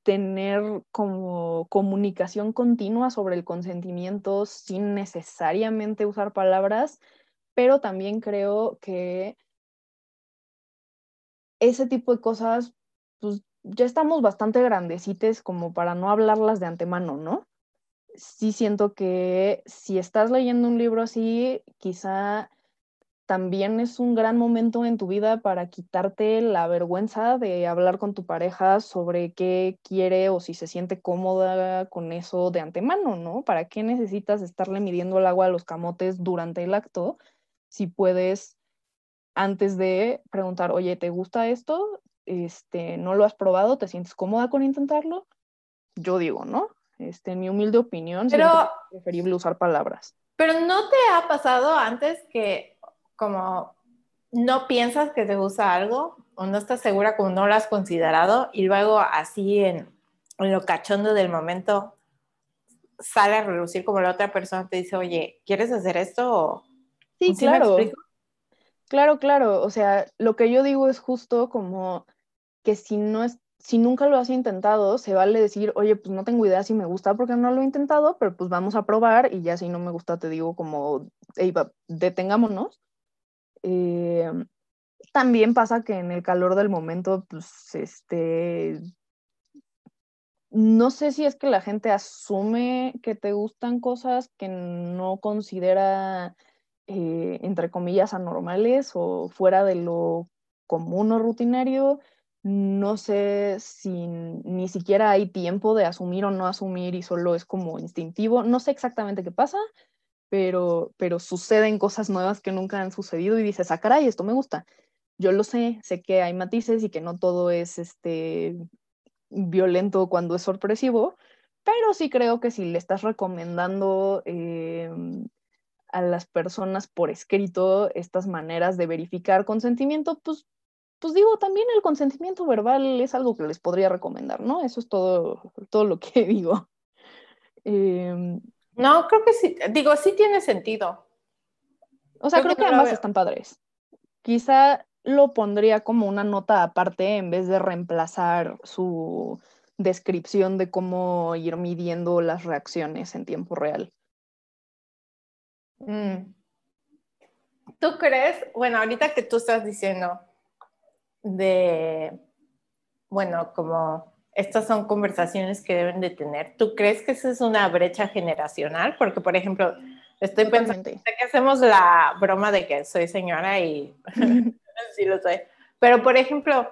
Speaker 1: tener como comunicación continua sobre el consentimiento sin necesariamente usar palabras, pero también creo que ese tipo de cosas, pues ya estamos bastante grandecites como para no hablarlas de antemano, ¿no? Sí siento que si estás leyendo un libro así, quizá también es un gran momento en tu vida para quitarte la vergüenza de hablar con tu pareja sobre qué quiere o si se siente cómoda con eso de antemano, ¿no? ¿Para qué necesitas estarle midiendo el agua a los camotes durante el acto si puedes antes de preguntar, oye, ¿te gusta esto? Este, ¿no lo has probado? ¿Te sientes cómoda con intentarlo? Yo digo, ¿no? Este, en mi humilde opinión,
Speaker 2: pero, es
Speaker 1: preferible usar palabras.
Speaker 2: Pero ¿no te ha pasado antes que como no piensas que te gusta algo o no estás segura como no lo has considerado y luego así en, lo cachondo del momento sale a relucir como la otra persona te dice, oye, ¿quieres hacer esto?
Speaker 1: sí, claro. Claro, claro. O sea, lo que yo digo es justo como que si no es, si nunca lo has intentado, se vale decir, oye, pues no tengo idea si me gusta porque no lo he intentado, pero pues vamos a probar y ya si no me gusta te digo como, hey, detengámonos eh, también pasa que en el calor del momento, pues, este, no sé si es que la gente asume que te gustan cosas que no considera, eh, entre comillas, anormales o fuera de lo común o rutinario. No sé si ni siquiera hay tiempo de asumir o no asumir y solo es como instintivo. No sé exactamente qué pasa, pero, pero suceden cosas nuevas que nunca han sucedido y dices, ah, caray, esto me gusta. Yo lo sé, sé que hay matices y que no todo es este, violento cuando es sorpresivo, pero sí creo que si le estás recomendando em, a las personas por escrito estas maneras de verificar consentimiento, pues, pues digo, también el consentimiento verbal es algo que les podría recomendar, ¿no? Eso es todo, todo lo que digo. Eh,
Speaker 2: no, creo que sí, digo, sí tiene sentido.
Speaker 1: O sea, creo, que, ambas están padres. Quizá lo pondría como una nota aparte en vez de reemplazar su descripción de cómo ir midiendo las reacciones en tiempo real.
Speaker 2: Mm. ¿Tú crees, bueno, ahorita que tú estás diciendo de, bueno, como estas son conversaciones que deben de tener. ¿Tú crees que esa es una brecha generacional? Porque, por ejemplo, estoy pensando que hacemos la broma de que soy señora y sí lo soy. Pero, por ejemplo,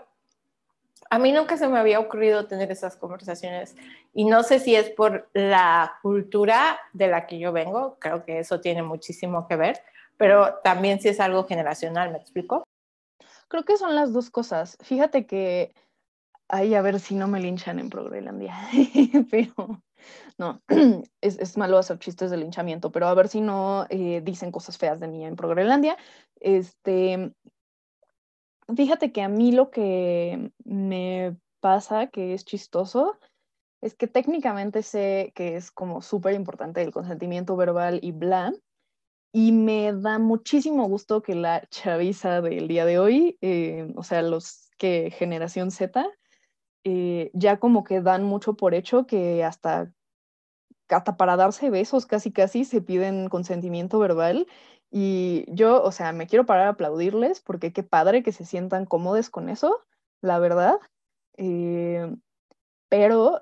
Speaker 2: a mí nunca se me había ocurrido tener esas conversaciones y no sé si es por la cultura de la que yo vengo, creo que eso tiene muchísimo que ver, pero también si es algo generacional, ¿me explico?
Speaker 1: Creo que son las dos cosas. Fíjate que Ay, a ver si no me linchan en Progrelandia. pero no, es, malo hacer chistes de linchamiento, pero a ver si no eh, dicen cosas feas de mí en Progrelandia. Este, fíjate que a mí lo que me pasa, que es chistoso, es que técnicamente sé que es como súper importante el consentimiento verbal y bla, y me da muchísimo gusto que la chaviza del día de hoy, eh, o sea, los que generación Z, eh, ya como que dan mucho por hecho que hasta, hasta para darse besos casi casi se piden consentimiento verbal. Y yo, o sea, me quiero parar a aplaudirles porque qué padre que se sientan cómodos con eso, la verdad. Eh, pero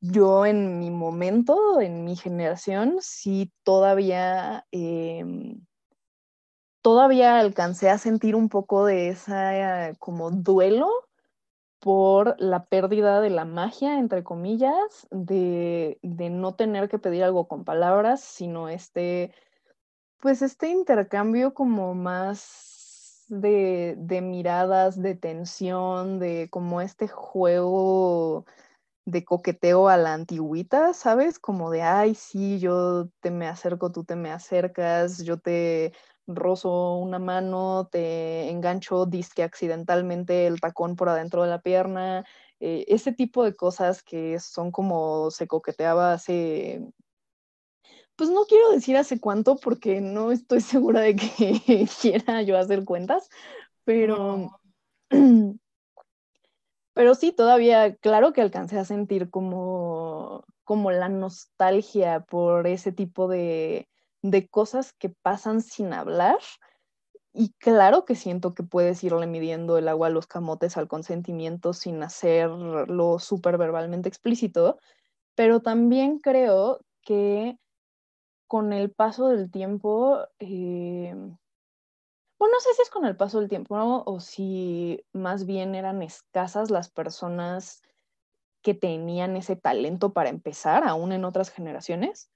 Speaker 1: yo en mi momento, en mi generación, sí todavía, em, todavía alcancé a sentir un poco de esa como duelo por la pérdida de la magia, entre comillas, de, no tener que pedir algo con palabras, sino este, pues este intercambio como más de, miradas, de tensión, de como este juego de coqueteo a la antigüita, ¿sabes? Como de, ay, sí, yo te me acerco, tú te me acercas, yo te rozo una mano, te engancho disque accidentalmente el tacón por adentro de la pierna, eh, ese tipo de cosas que son como se coqueteaba hace, pues no quiero decir hace cuánto porque no estoy segura de que quiera yo hacer cuentas, pero... Pero sí, todavía, claro que alcancé a sentir como, como la nostalgia por ese tipo de, de cosas que pasan sin hablar. Y claro que siento que puedes irle midiendo el agua a los camotes al consentimiento sin hacerlo súper verbalmente explícito, pero también creo que con el paso del tiempo, eh, bueno, no sé si es con el paso del tiempo. O si más bien eran escasas las personas que tenían ese talento para empezar, aún en otras generaciones,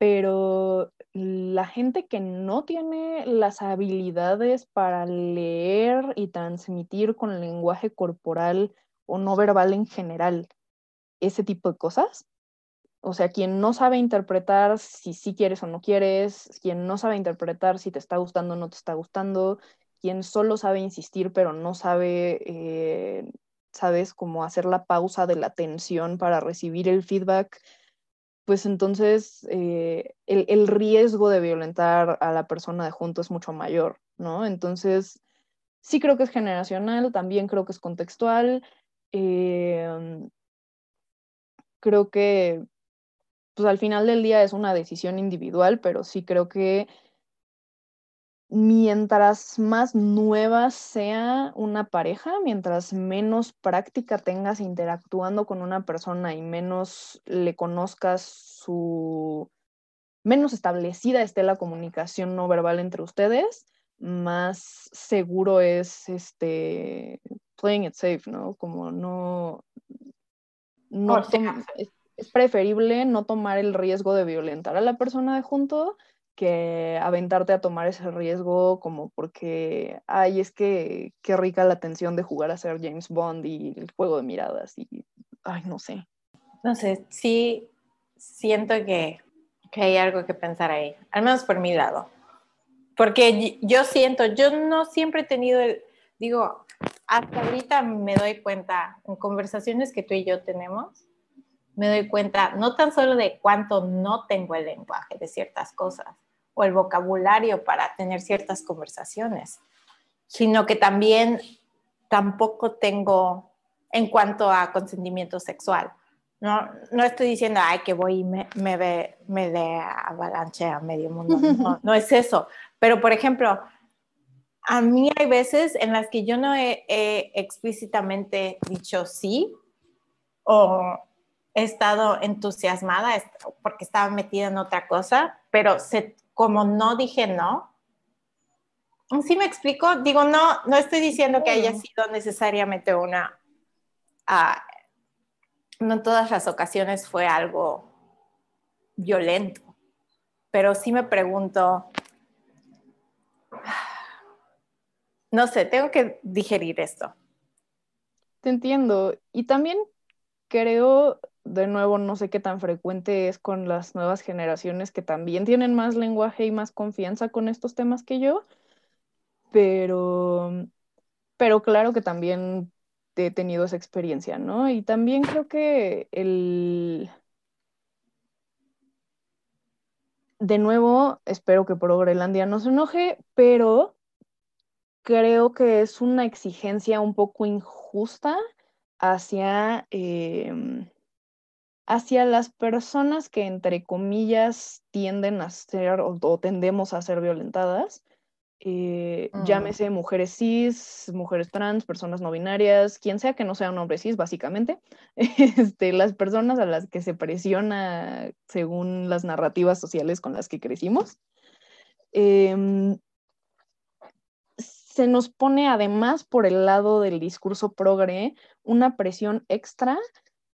Speaker 1: pero la gente que no tiene las habilidades para leer y transmitir con lenguaje corporal o no verbal en general ese tipo de cosas, o sea, quien no sabe interpretar si sí quieres o no quieres, quien no sabe interpretar si te está gustando o no te está gustando, quien solo sabe insistir pero no sabe, eh, sabes, cómo hacer la pausa de la atención para recibir el feedback, pues entonces eh, el, el, riesgo de violentar a la persona de junto es mucho mayor, ¿no? Entonces, sí creo que es generacional, también creo que es contextual. Eh, creo que pues al final del día es una decisión individual, pero sí creo que mientras más nueva sea una pareja, mientras menos práctica tengas interactuando con una persona y menos le conozcas su, menos establecida esté la comunicación no verbal entre ustedes, más seguro es este playing it safe, ¿no? Como no, no es preferible no tomar el riesgo de violentar a la persona de junto que aventarte a tomar ese riesgo como porque, ay, es que qué rica la tensión de jugar a ser James Bond y el juego de miradas y, ay, no sé.
Speaker 2: No sé, sí siento que, que hay algo que pensar ahí, al menos por mi lado. Porque yo siento, yo no siempre he tenido el, digo, hasta ahorita me doy cuenta en conversaciones que tú y yo tenemos, me doy cuenta no tan solo de cuánto no tengo el lenguaje de ciertas cosas o el vocabulario para tener ciertas conversaciones, sino que también tampoco tengo en cuanto a consentimiento sexual. No, no estoy diciendo, ay, que voy y me, me, de, me de avalanche a medio mundo. No, no es eso. Pero, por ejemplo, a mí hay veces en las que yo no he, he explícitamente dicho sí o he estado entusiasmada porque estaba metida en otra cosa, pero como no dije no, ¿sí me explico? Digo, no, no estoy diciendo que haya sido necesariamente una, ah, no en todas las ocasiones fue algo violento, pero sí me pregunto, no sé, tengo que digerir esto.
Speaker 1: Te entiendo. Y también creo de nuevo, no sé qué tan frecuente es con las nuevas generaciones que también tienen más lenguaje y más confianza con estos temas que yo, pero, pero claro que también he tenido esa experiencia, ¿no? Y también creo que el... De nuevo, espero que por Groenlandia no se enoje, pero creo que es una exigencia un poco injusta hacia... Em, hacia las personas que, entre comillas, tienden a ser o, tendemos a ser violentadas, eh, mm. llámese mujeres cis, mujeres trans, personas no binarias, quien sea que no sea un hombre cis, básicamente, este, las personas a las que se presiona según las narrativas sociales con las que crecimos. Em, se nos pone además por el lado del discurso progre una presión extra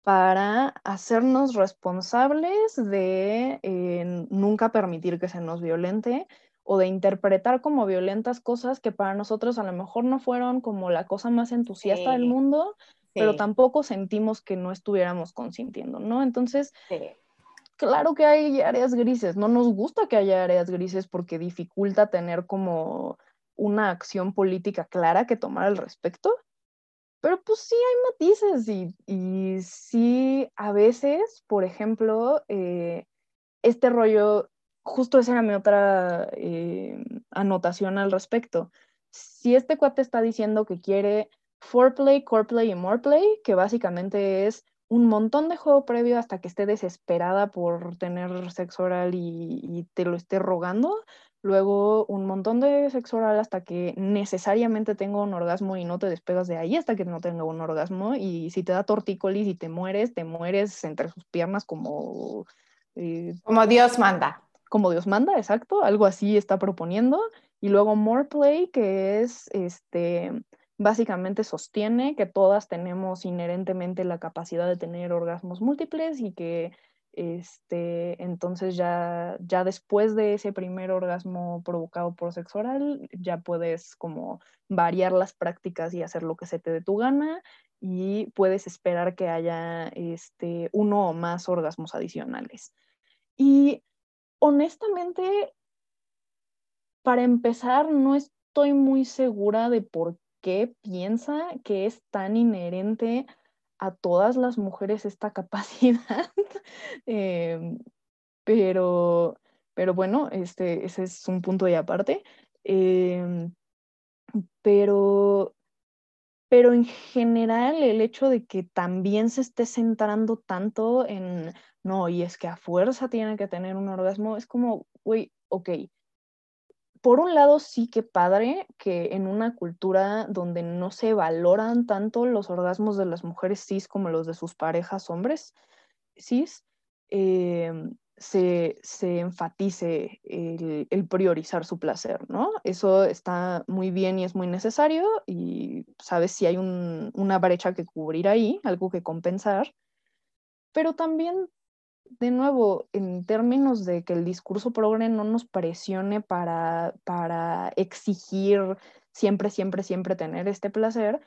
Speaker 1: para hacernos responsables de eh, nunca permitir que se nos violente o de interpretar como violentas cosas que para nosotros a lo mejor no fueron como la cosa más entusiasta del mundo, pero tampoco sentimos que no estuviéramos consintiendo, ¿no? Entonces, claro que hay áreas grises, no nos gusta que haya áreas grises porque dificulta tener como una acción política clara que tomar al respecto, pero pues sí hay matices y, y sí a veces, por ejemplo, eh, este rollo, justo esa era mi otra eh, anotación al respecto. Si este cuate está diciendo que quiere foreplay, coreplay y moreplay, que básicamente es un montón de juego previo hasta que esté desesperada por tener sexo oral y, te lo esté rogando. Luego un montón de sexo oral hasta que necesariamente tenga un orgasmo y no te despegas de ahí hasta que no tenga un orgasmo. Y si te da tortícolis y te mueres, te mueres entre sus piernas como...
Speaker 2: Eh, como Dios manda.
Speaker 1: Como Dios manda, exacto. Algo así está proponiendo. Y luego more play, que es este básicamente sostiene que todas tenemos inherentemente la capacidad de tener orgasmos múltiples y que este, entonces ya, ya después de ese primer orgasmo provocado por sexo oral, ya puedes como variar las prácticas y hacer lo que se te dé tu gana y puedes esperar que haya este, uno o más orgasmos adicionales. Y honestamente, para empezar, no estoy muy segura de por qué piensa que es tan inherente a todas las mujeres esta capacidad. Em, pero, pero bueno, este, ese es un punto de aparte. Em, pero, pero en general el hecho de que también se esté centrando tanto en, no, y es que a fuerza tiene que tener un orgasmo, es como, güey, ok, por un lado, sí que padre que en una cultura donde no se valoran tanto los orgasmos de las mujeres cis como los de sus parejas hombres cis, em, se, enfatice el, priorizar su placer, ¿no? Eso está muy bien y es muy necesario y sabes si hay una brecha que cubrir ahí, algo que compensar, pero también de nuevo, en términos de que el discurso progre no nos presione para, para exigir siempre, siempre, siempre tener este placer,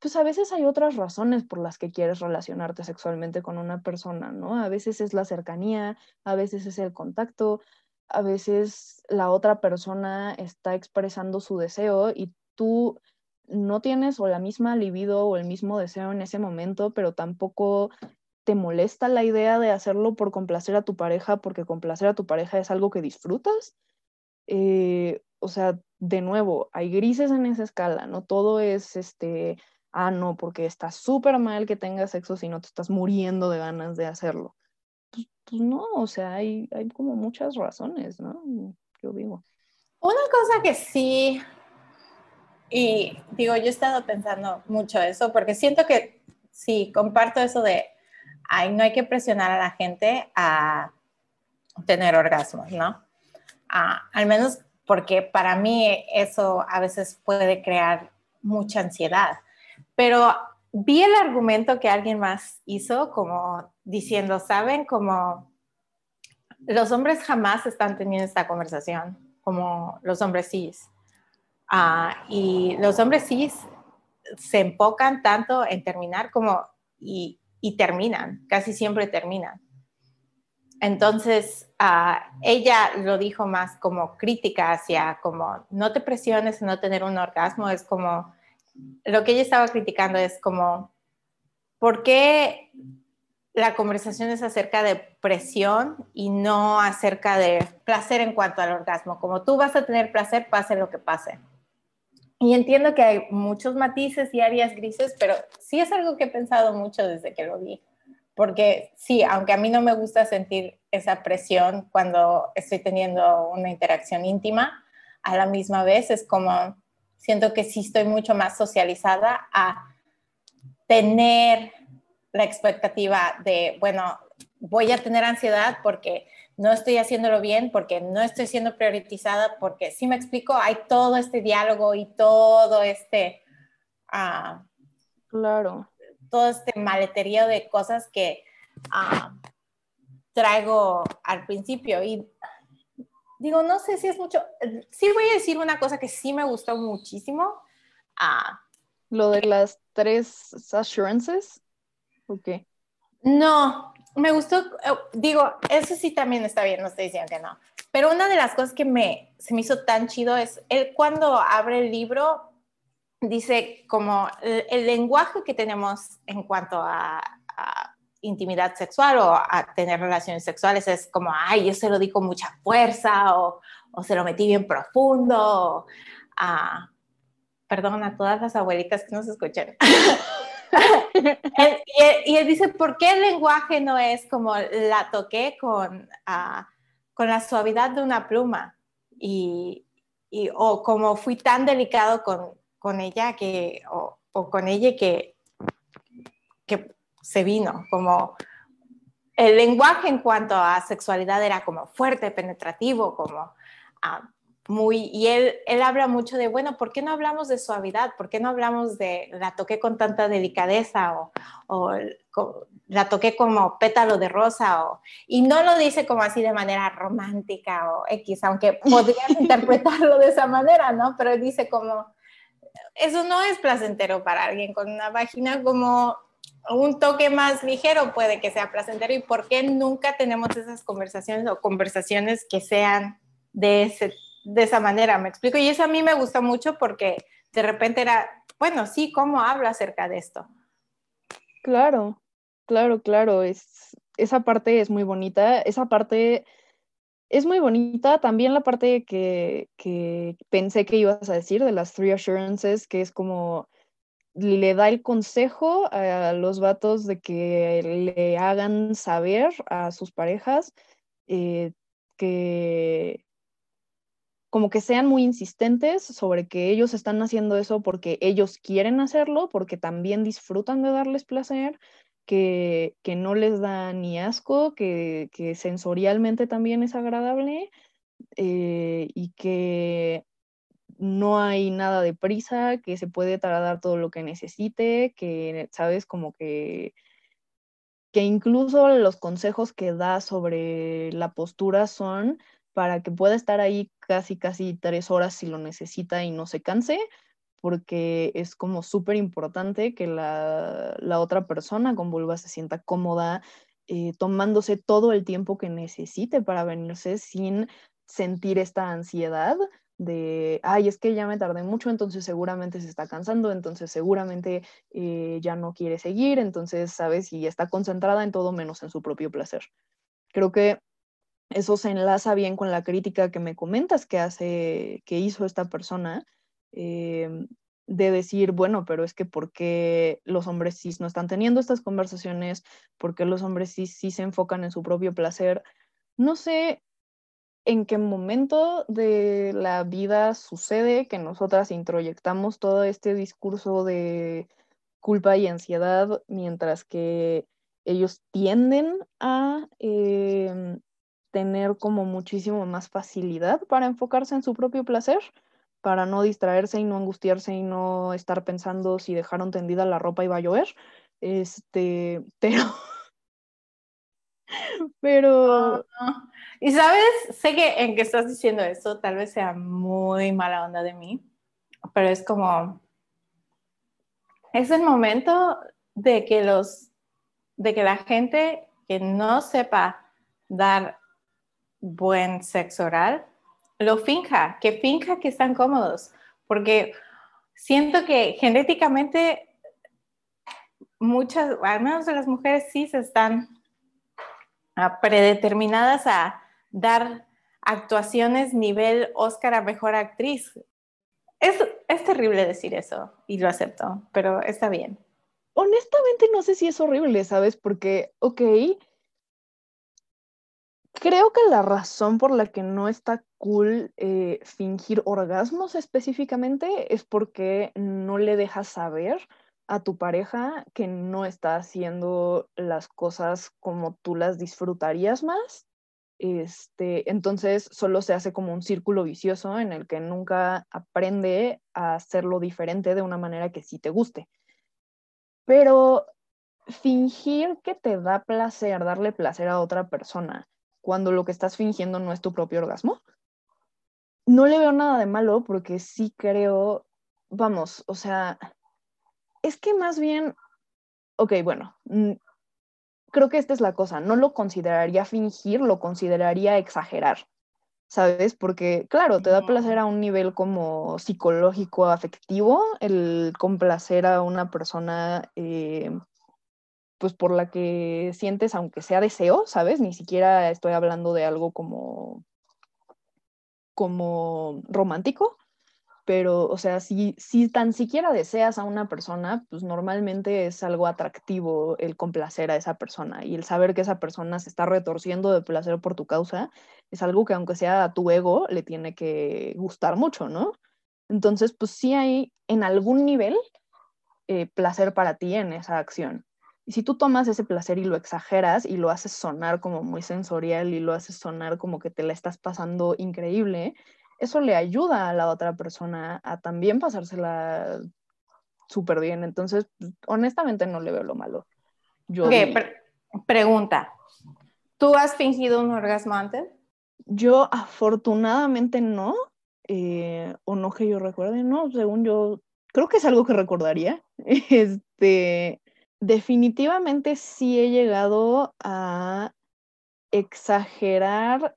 Speaker 1: pues a veces hay otras razones por las que quieres relacionarte sexualmente con una persona, ¿no? A veces es la cercanía, a veces es el contacto, a veces la otra persona está expresando su deseo y tú no tienes o la misma libido o el mismo deseo en ese momento, pero tampoco te molesta la idea de hacerlo por complacer a tu pareja, porque complacer a tu pareja es algo que disfrutas. Eh, o sea, de nuevo, hay grises en esa escala, no todo es este, ah, no, porque está súper mal que tengas sexo si no te estás muriendo de ganas de hacerlo. Pues, pues, no, o sea, hay, hay como muchas razones, ¿no? Yo digo.
Speaker 2: Una cosa que sí, y digo, yo he estado pensando mucho eso, porque siento que sí, comparto eso de no hay que presionar a la gente a tener orgasmos, ¿no? Ah, al menos porque para mí eso a veces puede crear mucha ansiedad. Pero vi el argumento que alguien más hizo como diciendo, ¿saben? Como los hombres jamás están teniendo esta conversación, como los hombres cis. Ah, y los hombres cis se enfocan tanto en terminar como, y y terminan, casi siempre terminan. Entonces, ah, ella lo dijo más como crítica hacia como no te presiones en no tener un orgasmo, es como, lo que ella estaba criticando es como, ¿por qué la conversación es acerca de presión y no acerca de placer en cuanto al orgasmo? Como tú vas a tener placer, pase lo que pase. Y entiendo que hay muchos matices y áreas grises, pero sí es algo que he pensado mucho desde que lo vi. Porque sí, aunque a mí no me gusta sentir esa presión cuando estoy teniendo una interacción íntima, a la misma vez es como, siento que sí estoy mucho más socializada a tener la expectativa de, bueno, voy a tener ansiedad porque no estoy haciéndolo bien porque no estoy siendo priorizada, porque si me explico, hay todo este diálogo y todo este...
Speaker 1: Ah, claro.
Speaker 2: Todo este maleterío de cosas que ah, traigo al principio. Y digo, no sé si es mucho, sí voy a decir una cosa que sí me gustó muchísimo. Ah,
Speaker 1: Lo de las tres assurances, ¿o qué?
Speaker 2: No, me gustó, eh, digo, eso sí también está bien, no estoy diciendo que no. Pero una de las cosas que me, se me hizo tan chido es, él cuando abre el libro, dice como el, lenguaje que tenemos en cuanto a, intimidad sexual o a tener relaciones sexuales es como, ay, yo se lo di con mucha fuerza o, o se lo metí bien profundo. a perdón a todas las abuelitas que nos escuchan. y, él, dice, ¿por qué el lenguaje no es como la toqué con, ah, con la suavidad de una pluma? Y, o como fui tan delicado con, con ella que, o, con ella que, que se vino, como el lenguaje en cuanto a sexualidad era como fuerte, penetrativo, como ah, muy, y él, él habla mucho de, bueno, ¿por qué no hablamos de suavidad? ¿Por qué no hablamos de la toqué con tanta delicadeza o, o, la toqué como pétalo de rosa? O, y no lo dice como así de manera romántica o X, aunque podrías interpretarlo de esa manera, ¿no? Pero dice como, eso no es placentero para alguien con una vagina como un toque más ligero puede que sea placentero y por qué nunca tenemos esas conversaciones o conversaciones que sean de ese de esa manera, me explico. Y eso a mí me gusta mucho porque de repente era, bueno, sí, ¿cómo hablo acerca de esto?
Speaker 1: Claro, claro, claro. Es, esa parte es muy bonita. Esa parte es muy bonita. También la parte que, que pensé que ibas a decir de las three assurances, que es como le da el consejo a los vatos de que le hagan saber a sus parejas eh, que, como que sean muy insistentes sobre que ellos están haciendo eso porque ellos quieren hacerlo, porque también disfrutan de darles placer, que, que no les da ni asco, que, que sensorialmente también es agradable eh, y que no hay nada de prisa, que se puede tardar todo lo que necesite, que, sabes, como que que incluso los consejos que da sobre la postura son para que pueda estar ahí casi, casi tres horas si lo necesita y no se canse, porque es como súper importante que la, otra persona con vulva se sienta cómoda, eh, tomándose todo el tiempo que necesite para venirse sin sentir esta ansiedad de, ay, es que ya me tardé mucho, entonces seguramente se está cansando, entonces seguramente eh, ya no quiere seguir, entonces, ¿sabes? Y está concentrada en todo menos en su propio placer. Creo que eso se enlaza bien con la crítica que me comentas que hace, que hizo esta persona, em, de decir, bueno, pero es que ¿por qué los hombres cis no están teniendo estas conversaciones? ¿Por qué los hombres cis sí se enfocan en su propio placer? No sé en qué momento de la vida sucede que nosotras introyectamos todo este discurso de culpa y ansiedad, mientras que ellos tienden a em, tener como muchísimo más facilidad para enfocarse en su propio placer, para no distraerse y no angustiarse y no estar pensando si dejaron tendida la ropa y va a llover. Este, pero... pero...
Speaker 2: Y sabes, sé que en que estás diciendo eso tal vez sea muy mala onda de mí, pero es como... Es el momento de que los... de que la gente que no sepa dar buen sexo oral, lo finja, que finja que están cómodos, porque siento que genéticamente muchas, al menos las mujeres sí se están ah, predeterminadas a dar actuaciones nivel Oscar a mejor actriz. Es, es terrible decir eso y lo acepto, pero está bien.
Speaker 1: Honestamente no sé si es horrible, ¿sabes? Porque, ok, Creo que la razón por la que no está cool eh, fingir orgasmos específicamente es porque no le dejas saber a tu pareja que no está haciendo las cosas como tú las disfrutarías más. Este, entonces solo se hace como un círculo vicioso en el que nunca aprende a hacerlo diferente de una manera que sí te guste. Pero fingir que te da placer, darle placer a otra persona, cuando lo que estás fingiendo no es tu propio orgasmo, no le veo nada de malo porque sí creo, vamos, o sea, es que más bien, ok, bueno, mm, creo que esta es la cosa, no lo consideraría fingir, lo consideraría exagerar, ¿sabes? Porque, claro, te da placer a un nivel como psicológico, afectivo, el complacer a una persona, eh, pues por la que sientes, aunque sea deseo, ¿sabes? Ni siquiera estoy hablando de algo como como romántico, pero, o sea, si, si tan siquiera deseas a una persona, pues normalmente es algo atractivo el complacer a esa persona y el saber que esa persona se está retorciendo de placer por tu causa, es algo que aunque sea a tu ego, le tiene que gustar mucho, ¿no? Entonces, pues sí hay en algún nivel eh, placer para ti en esa acción. Y si tú tomas ese placer y lo exageras y lo haces sonar como muy sensorial y lo haces sonar como que te la estás pasando increíble, eso le ayuda a la otra persona a también pasársela súper bien. Entonces, honestamente no le veo lo malo.
Speaker 2: Yo ok, pregunta. ¿Tú has fingido un orgasmo antes?
Speaker 1: Yo afortunadamente no, eh, o no que yo recuerde, no, según yo, creo que es algo que recordaría. Este, definitivamente sí he llegado a exagerar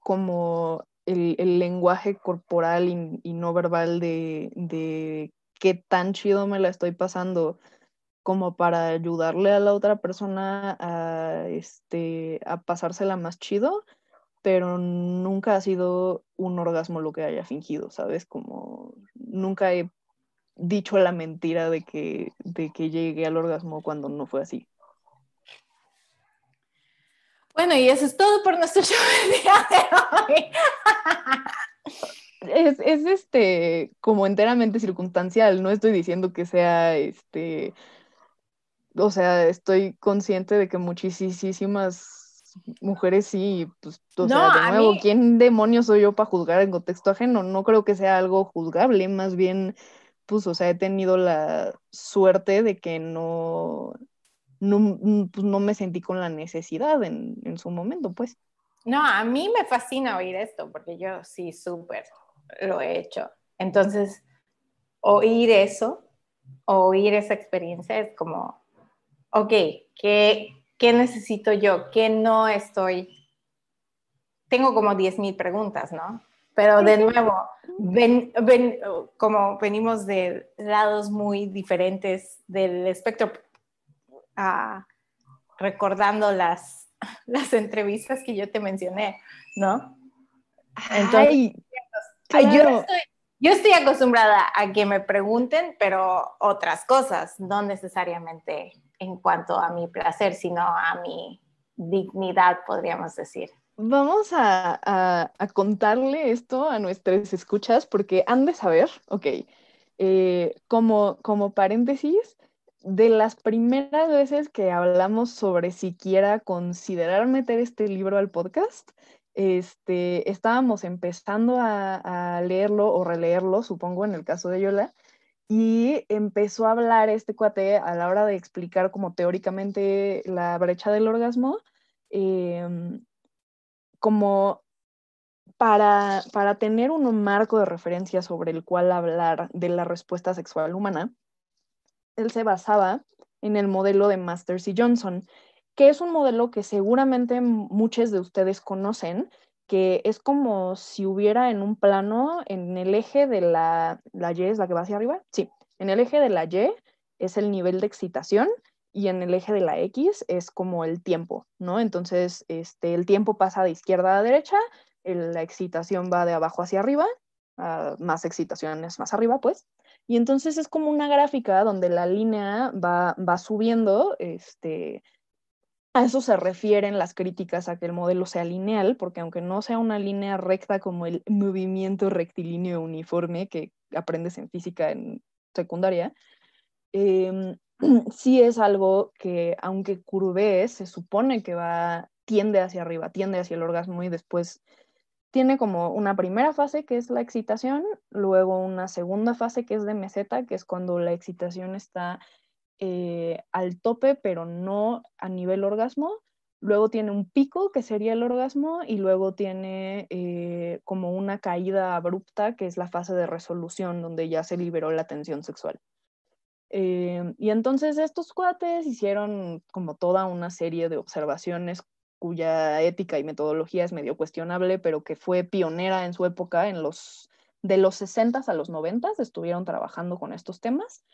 Speaker 1: como el, lenguaje corporal y, no verbal de, de, qué tan chido me la estoy pasando como para ayudarle a la otra persona a, este, a pasársela más chido, pero nunca ha sido un orgasmo lo que haya fingido, ¿sabes? Como nunca he dicho la mentira de que, de que llegué al orgasmo cuando no fue así.
Speaker 2: Bueno, y eso es todo por nuestro show día de hoy.
Speaker 1: Es, es, este como enteramente circunstancial, no estoy diciendo que sea este, o sea, estoy consciente de que muchísimas mujeres sí, pues, o sea, de nuevo, ¿quién demonios soy yo para juzgar en contexto ajeno? No creo que sea algo juzgable, más bien pues, o sea, he tenido la suerte de que no, no, mm, pues, no me sentí con la necesidad en, en, su momento, pues.
Speaker 2: No, a mí me fascina oír esto, porque yo sí, súper lo he hecho. Entonces, oír eso, oír esa experiencia es como, ok, ¿qué, qué necesito yo? ¿Qué no estoy? Tengo como 10.000 preguntas, ¿no? Pero de nuevo, ven, ven, como venimos de lados muy diferentes del espectro, uh, recordando las, las entrevistas que yo te mencioné, ¿no? Entonces, yo, estoy, yo estoy acostumbrada a que me pregunten, pero otras cosas, no necesariamente en cuanto a mi placer, sino a mi dignidad, podríamos decir.
Speaker 1: Vamos a, contarle esto a nuestras escuchas porque han de saber, ok, eh, como, como paréntesis, de las primeras veces que hablamos sobre siquiera considerar meter este libro al podcast, este, estábamos empezando a, a, leerlo o releerlo, supongo, en el caso de Yola, y empezó a hablar este cuate a la hora de explicar como teóricamente la brecha del orgasmo. Eh, como para, para tener un marco de referencia sobre el cual hablar de la respuesta sexual humana, él se basaba en el modelo de Masters y Johnson, que es un modelo que seguramente muchos de ustedes conocen, que es como si hubiera en un plano, en el eje de la, la Y, es la que va hacia arriba, sí, en el eje de la Y es el nivel de excitación y en el eje de la X es como el tiempo, ¿no? Entonces, este, el tiempo pasa de izquierda a derecha, la excitación va de abajo hacia arriba, uh, más excitaciones más arriba, pues. Y entonces es como una gráfica donde la línea va, va subiendo, este, a eso se refieren las críticas a que el modelo sea lineal, porque aunque no sea una línea recta como el movimiento rectilíneo uniforme que aprendes en física en secundaria, eh, sí es algo que, aunque curve, se supone que va, tiende hacia arriba, tiende hacia el orgasmo y después tiene como una primera fase que es la excitación, luego una segunda fase que es de meseta, que es cuando la excitación está eh, al tope, pero no a nivel orgasmo, luego tiene un pico, que sería el orgasmo, y luego tiene eh, como una caída abrupta, que es la fase de resolución, donde ya se liberó la tensión sexual. Eh, y entonces estos cuates hicieron como toda una serie de observaciones cuya ética y metodología es medio cuestionable, pero que fue pionera en su época, en los, de los 60 a los 90 estuvieron trabajando con estos temas.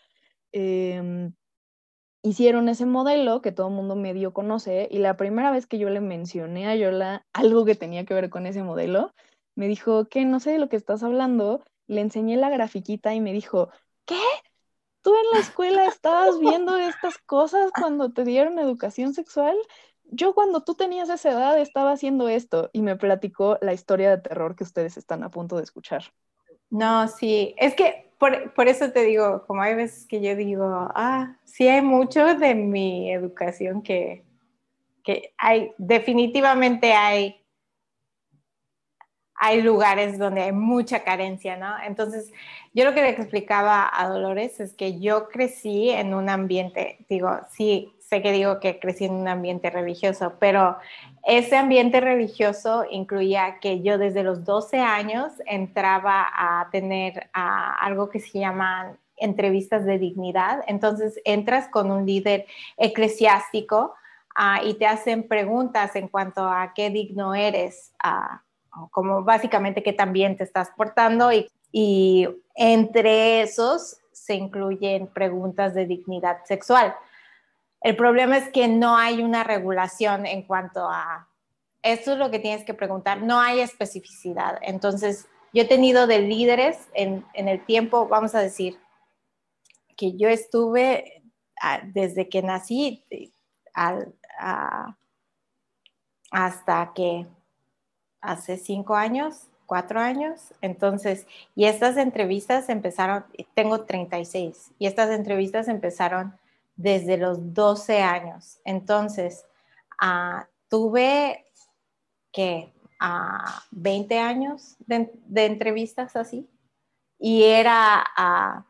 Speaker 1: Em, hicieron ese modelo que todo el mundo medio conoce y la primera vez que yo le mencioné a Yola algo que tenía que ver con ese modelo, me dijo que no sé de lo que estás hablando, le enseñé la grafiquita y me dijo, ¿qué? ¿Tú en la escuela estabas viendo estas cosas cuando te dieron educación sexual? Yo cuando tú tenías esa edad estaba haciendo esto y me platicó la historia de terror que ustedes están a punto de escuchar.
Speaker 2: No, sí, es que por, eso te digo, como hay veces que yo digo, ah, sí hay mucho de mi educación que, que hay, definitivamente hay, hay lugares donde hay mucha carencia, ¿no? Entonces, yo lo que le explicaba a Dolores es que yo crecí en un ambiente, digo, sí, sé que digo que crecí en un ambiente religioso, pero ese ambiente religioso incluía que yo desde los 12 años entraba a tener algo que se llaman entrevistas de dignidad. Entonces entras con un líder eclesiástico ah, y te hacen preguntas en cuanto a qué digno eres, ah, como básicamente qué también te estás portando y, y entre esos se incluyen preguntas de dignidad sexual. El problema es que no hay una regulación en cuanto a, esto es lo que tienes que preguntar, no hay especificidad. Entonces, yo he tenido de líderes en, el tiempo, vamos a decir, que yo estuve ah, desde que nací hasta que hace cinco años, cuatro años. Entonces, y estas entrevistas empezaron, tengo 36, y estas entrevistas empezaron desde los 12 años. Entonces, ah, tuve que a 20 años de, entrevistas así y era, ah,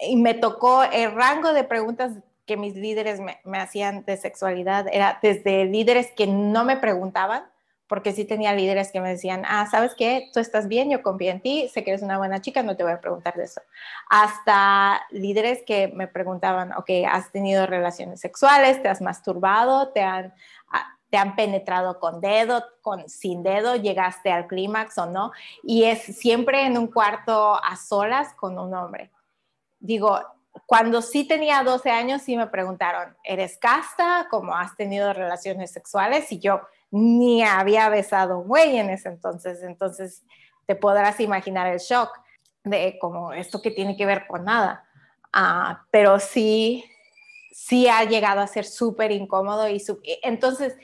Speaker 2: y me tocó el rango de preguntas que mis líderes me, me hacían de sexualidad, era desde líderes que no me preguntaban porque sí tenía líderes que me decían, ah, ¿sabes qué? Tú estás bien, yo confío en ti, sé que eres una buena chica, no te voy a preguntar de eso. Hasta líderes que me preguntaban, ok, ¿has tenido relaciones sexuales? ¿Te has masturbado? ¿Te han, te han penetrado con dedo, con, sin dedo? ¿Llegaste al clímax o no? Y es siempre en un cuarto a solas con un hombre. Digo, cuando sí tenía 12 años, sí me preguntaron, ¿eres casta? ¿Cómo has tenido relaciones sexuales? Y yo ni había besado un güey en ese entonces. Entonces, te podrás imaginar el shock de como esto que tiene que ver con nada. Ah, pero sí, sí ha llegado a ser súper incómodo y entonces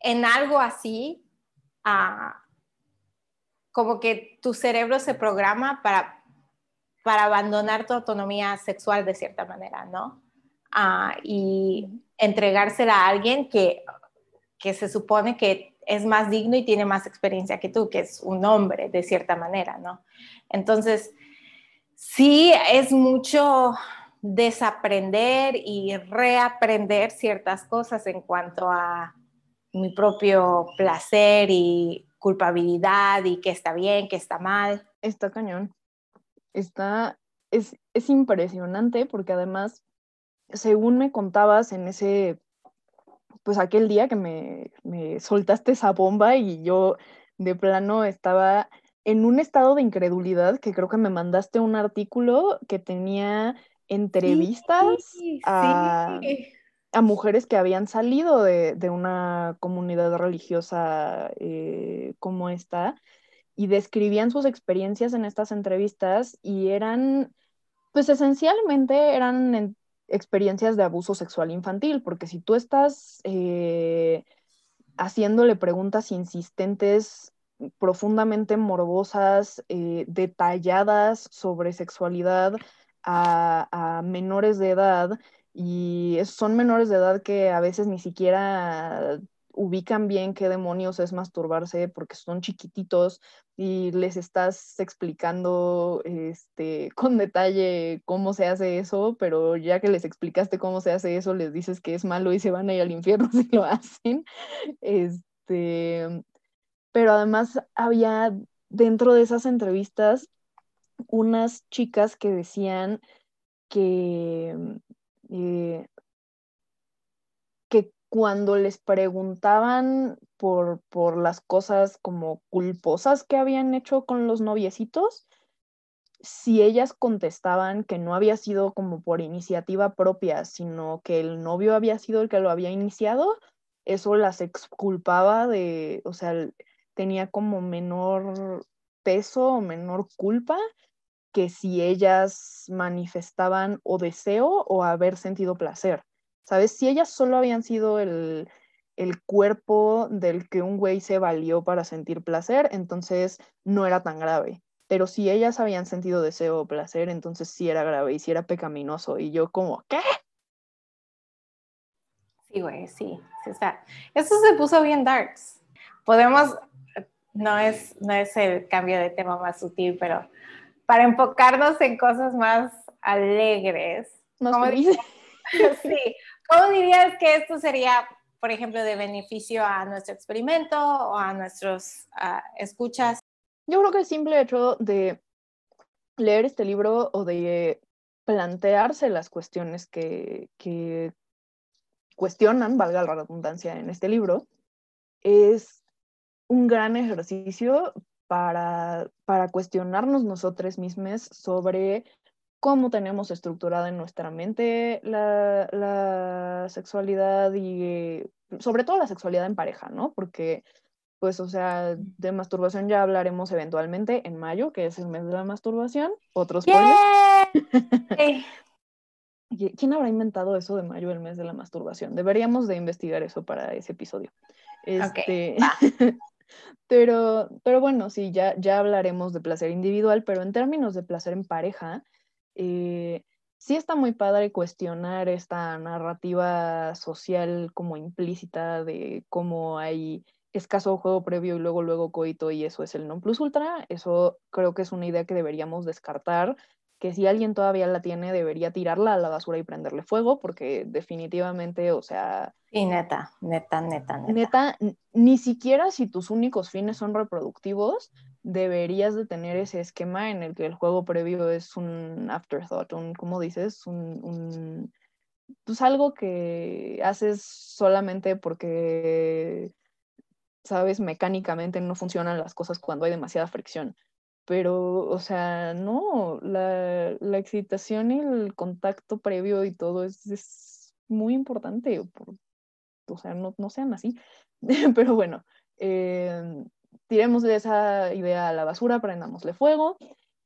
Speaker 2: en algo así, ah, como que tu cerebro se programa para, para abandonar tu autonomía sexual de cierta manera, ¿no? Ah, y entregársela a alguien que que se supone que es más digno y tiene más experiencia que tú, que es un hombre de cierta manera, ¿no? Entonces, sí es mucho desaprender y reaprender ciertas cosas en cuanto a mi propio placer y culpabilidad y qué está bien, qué está mal.
Speaker 1: Está cañón. Está, es, es impresionante porque además, según me contabas en ese pues aquel día que me, soltaste esa bomba y yo de plano estaba en un estado de incredulidad que creo que me mandaste un artículo que tenía entrevistas a, mujeres que habían salido de, una comunidad religiosa eh, como esta y describían sus experiencias en estas entrevistas y eran, pues esencialmente eran experiencias de abuso sexual infantil, porque si tú estás eh, haciéndole preguntas insistentes, profundamente morbosas, eh, detalladas sobre sexualidad a, menores de edad, y son menores de edad que a veces ni siquiera ubican bien qué demonios es masturbarse porque son chiquititos y les estás explicando este, con detalle cómo se hace eso, pero ya que les explicaste cómo se hace eso, les dices que es malo y se van a ir al infierno si lo hacen. Este, pero además había dentro de esas entrevistas unas chicas que decían que, eh, que cuando les preguntaban por, por las cosas como culposas que habían hecho con los noviecitos, si ellas contestaban que no había sido como por iniciativa propia, sino que el novio había sido el que lo había iniciado, eso las exculpaba de, o sea, tenía como menor peso o menor culpa que si ellas manifestaban o deseo o haber sentido placer. ¿Sabes? Si ellas solo habían sido el, el cuerpo del que un güey se valió para sentir placer, entonces no era tan grave. Pero si ellas habían sentido deseo o placer, entonces sí era grave y sí era pecaminoso. Y yo como, ¿qué?
Speaker 2: Sí, güey, sí. O sea, eso se puso bien darks. Podemos, no es, no es el cambio de tema más sutil, pero para enfocarnos en cosas más alegres. ¿Cómo, dirías, sí. ¿Cómo dirías que esto sería, por ejemplo, de beneficio a nuestro experimento o a nuestros escuchas?
Speaker 1: Yo creo que el simple hecho de leer este libro o de plantearse las cuestiones que, que cuestionan, valga la redundancia en este libro, es un gran ejercicio para, para cuestionarnos nosotros mismos sobre cómo tenemos estructurada en nuestra mente la, la, sexualidad y sobre todo la sexualidad en pareja, ¿no? Porque, pues, o sea, de masturbación ya hablaremos eventualmente en mayo, que es el mes de la masturbación. Otros ¿Quién habrá inventado eso de mayo, el mes de la masturbación? Deberíamos de investigar eso para ese episodio. Este, pero, pero bueno, sí, ya, ya hablaremos de placer individual, pero en términos de placer en pareja, eh, sí está muy padre cuestionar esta narrativa social como implícita de cómo hay escaso juego previo y luego luego coito y eso es el non plus ultra. Eso creo que es una idea que deberíamos descartar que si alguien todavía la tiene debería tirarla a la basura y prenderle fuego, porque definitivamente, o sea...
Speaker 2: Y neta, neta, neta, neta.
Speaker 1: Neta, ni siquiera si tus únicos fines son reproductivos, deberías de tener ese esquema en el que el juego previo es un afterthought, un, ¿cómo dices? Un, un pues algo que haces solamente porque, sabes, mecánicamente no funcionan las cosas cuando hay demasiada fricción pero, o sea, no, la, la, excitación y el contacto previo y todo es, es muy importante, por, o sea, no, no, sean así, pero bueno, eh, tiremos de esa idea a la basura, prendámosle fuego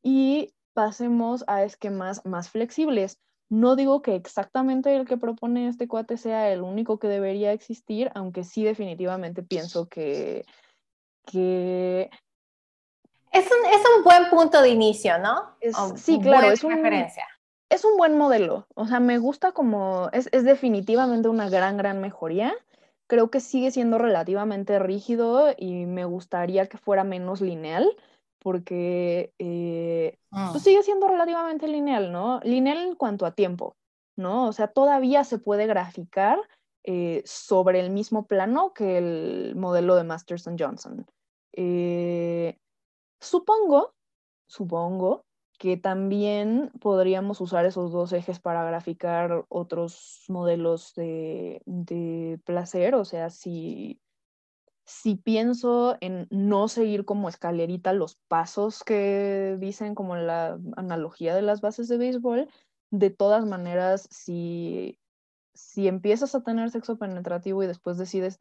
Speaker 1: y pasemos a esquemas más flexibles. No digo que exactamente el que propone este cuate sea el único que debería existir, aunque sí definitivamente pienso que, que
Speaker 2: es un, es un buen punto de inicio, ¿no?
Speaker 1: sí, claro, es, es un buen modelo. O sea, me gusta como, es, es, definitivamente una gran, gran mejoría. Creo que sigue siendo relativamente rígido y me gustaría que fuera menos lineal, porque eh, pues mm. sigue siendo relativamente lineal, ¿no? Lineal en cuanto a tiempo, ¿no? O sea, todavía se puede graficar eh, sobre el mismo plano que el modelo de Masterson Johnson. Eh, Supongo, supongo que también podríamos usar esos dos ejes para graficar otros modelos de, de placer, o sea, si, si pienso en no seguir como escalerita los pasos que dicen como la analogía de las bases de béisbol, de todas maneras, si si empiezas a tener sexo penetrativo y después decides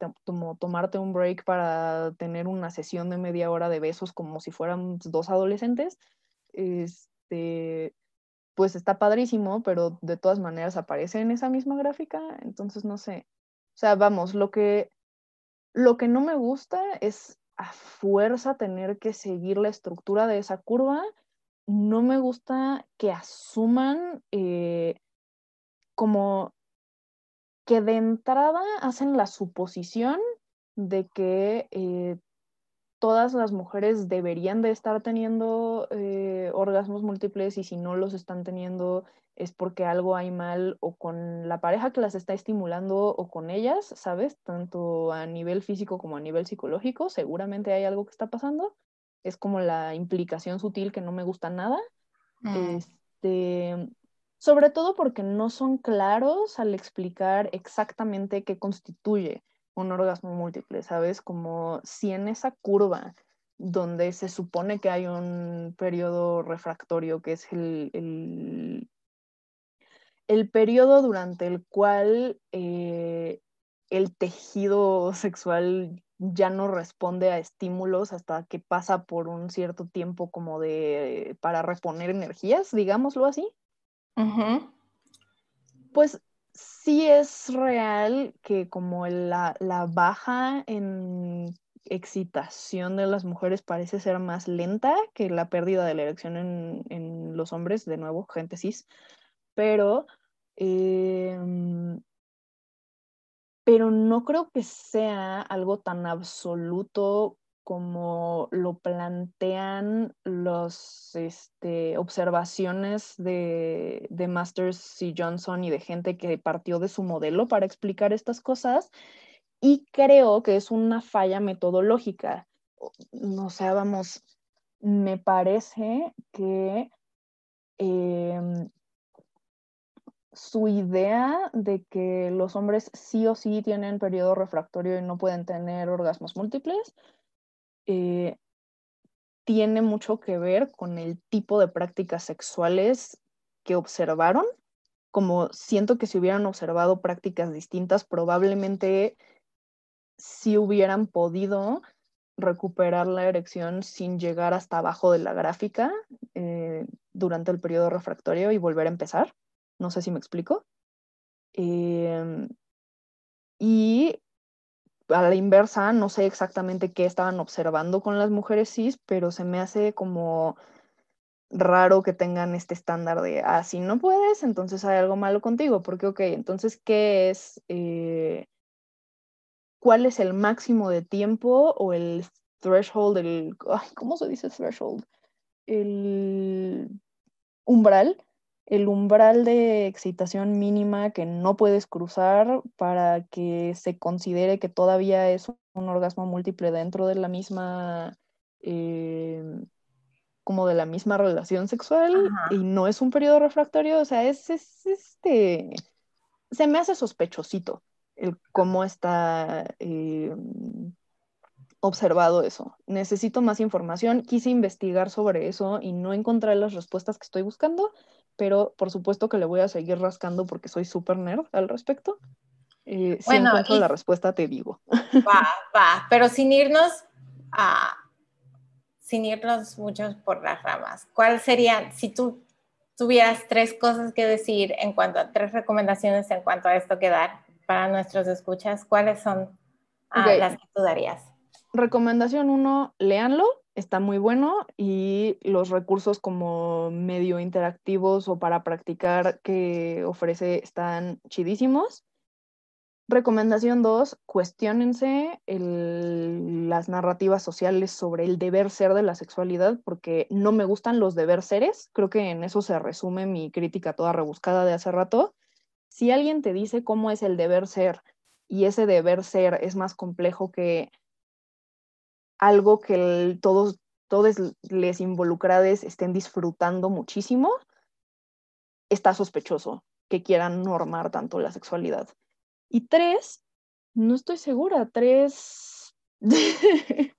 Speaker 1: tomarte un break para tener una sesión de media hora de besos como si fueran dos adolescentes, este, pues está padrísimo, pero de todas maneras aparece en esa misma gráfica, entonces no sé. O sea, vamos, lo que, lo que no me gusta es a fuerza tener que seguir la estructura de esa curva. No me gusta que asuman eh, como que de entrada hacen la suposición de que eh, todas las mujeres deberían de estar teniendo eh, orgasmos múltiples y si no los están teniendo es porque algo hay mal o con la pareja que las está estimulando o con ellas, ¿sabes? Tanto a nivel físico como a nivel psicológico, seguramente hay algo que está pasando. Es como la implicación sutil que no me gusta nada. Mm. Este, sobre todo porque no son claros al explicar exactamente qué constituye un orgasmo múltiple, ¿sabes? Como si en esa curva donde se supone que hay un periodo refractorio, que es el, el, el periodo durante el cual eh, el tejido sexual ya no responde a estímulos hasta que pasa por un cierto tiempo como de para reponer energías, digámoslo así. Pues sí es real que como la, baja en excitación de las mujeres parece ser más lenta que la pérdida de la erección en, los hombres, de nuevo, gente pero, em, pero no creo que sea algo tan absoluto como lo plantean las este, observaciones de, de, Masters y Johnson y de gente que partió de su modelo para explicar estas cosas. Y creo que es una falla metodológica. O sea, vamos, me parece que em, su idea de que los hombres sí o sí tienen periodo refractorio y no pueden tener orgasmos múltiples eh, tiene mucho que ver con el tipo de prácticas sexuales que observaron. Como siento que si hubieran observado prácticas distintas, probablemente sí hubieran podido recuperar la erección sin llegar hasta abajo de la gráfica eh, durante el periodo refractorio y volver a empezar. No sé si me explico. Em, y a la inversa, no sé exactamente qué estaban observando con las mujeres cis, pero se me hace como raro que tengan este estándar de, ah, si no puedes, entonces hay algo malo contigo, porque, ok, entonces, ¿qué es, eh, cuál es el máximo de tiempo o el threshold, el, ¿cómo se dice threshold? El umbral el umbral de excitación mínima que no puedes cruzar para que se considere que todavía es un orgasmo múltiple dentro de la misma, eh, como de la misma relación sexual y no es un periodo refractorio, o sea, es, este, se me hace sospechosito el cómo está eh, observado eso. Necesito más información, quise investigar sobre eso y no encontré las respuestas que estoy buscando pero por supuesto que le voy a seguir rascando porque soy súper nerd al respecto. Eh, si encuentro la respuesta, te digo.
Speaker 2: Va, va, pero sin irnos a, sin irnos muchos por las ramas, ¿cuál sería, si tú tuvieras tres cosas que decir en cuanto a tres recomendaciones en cuanto a esto que dar para nuestros escuchas, cuáles son ah, las que tú darías?
Speaker 1: Recomendación uno, léanlo está muy bueno y los recursos como medio interactivos o para practicar que ofrece están chidísimos. Recomendación 2, cuestionense las narrativas sociales sobre el deber ser de la sexualidad, porque no me gustan los deber seres. Creo que en eso se resume mi crítica toda rebuscada de hace rato. Si alguien te dice cómo es el deber ser y ese deber ser es más complejo que algo que todos, todos les involucrados estén disfrutando muchísimo, está sospechoso que quieran normar tanto la sexualidad. Y tres, no estoy segura, tres...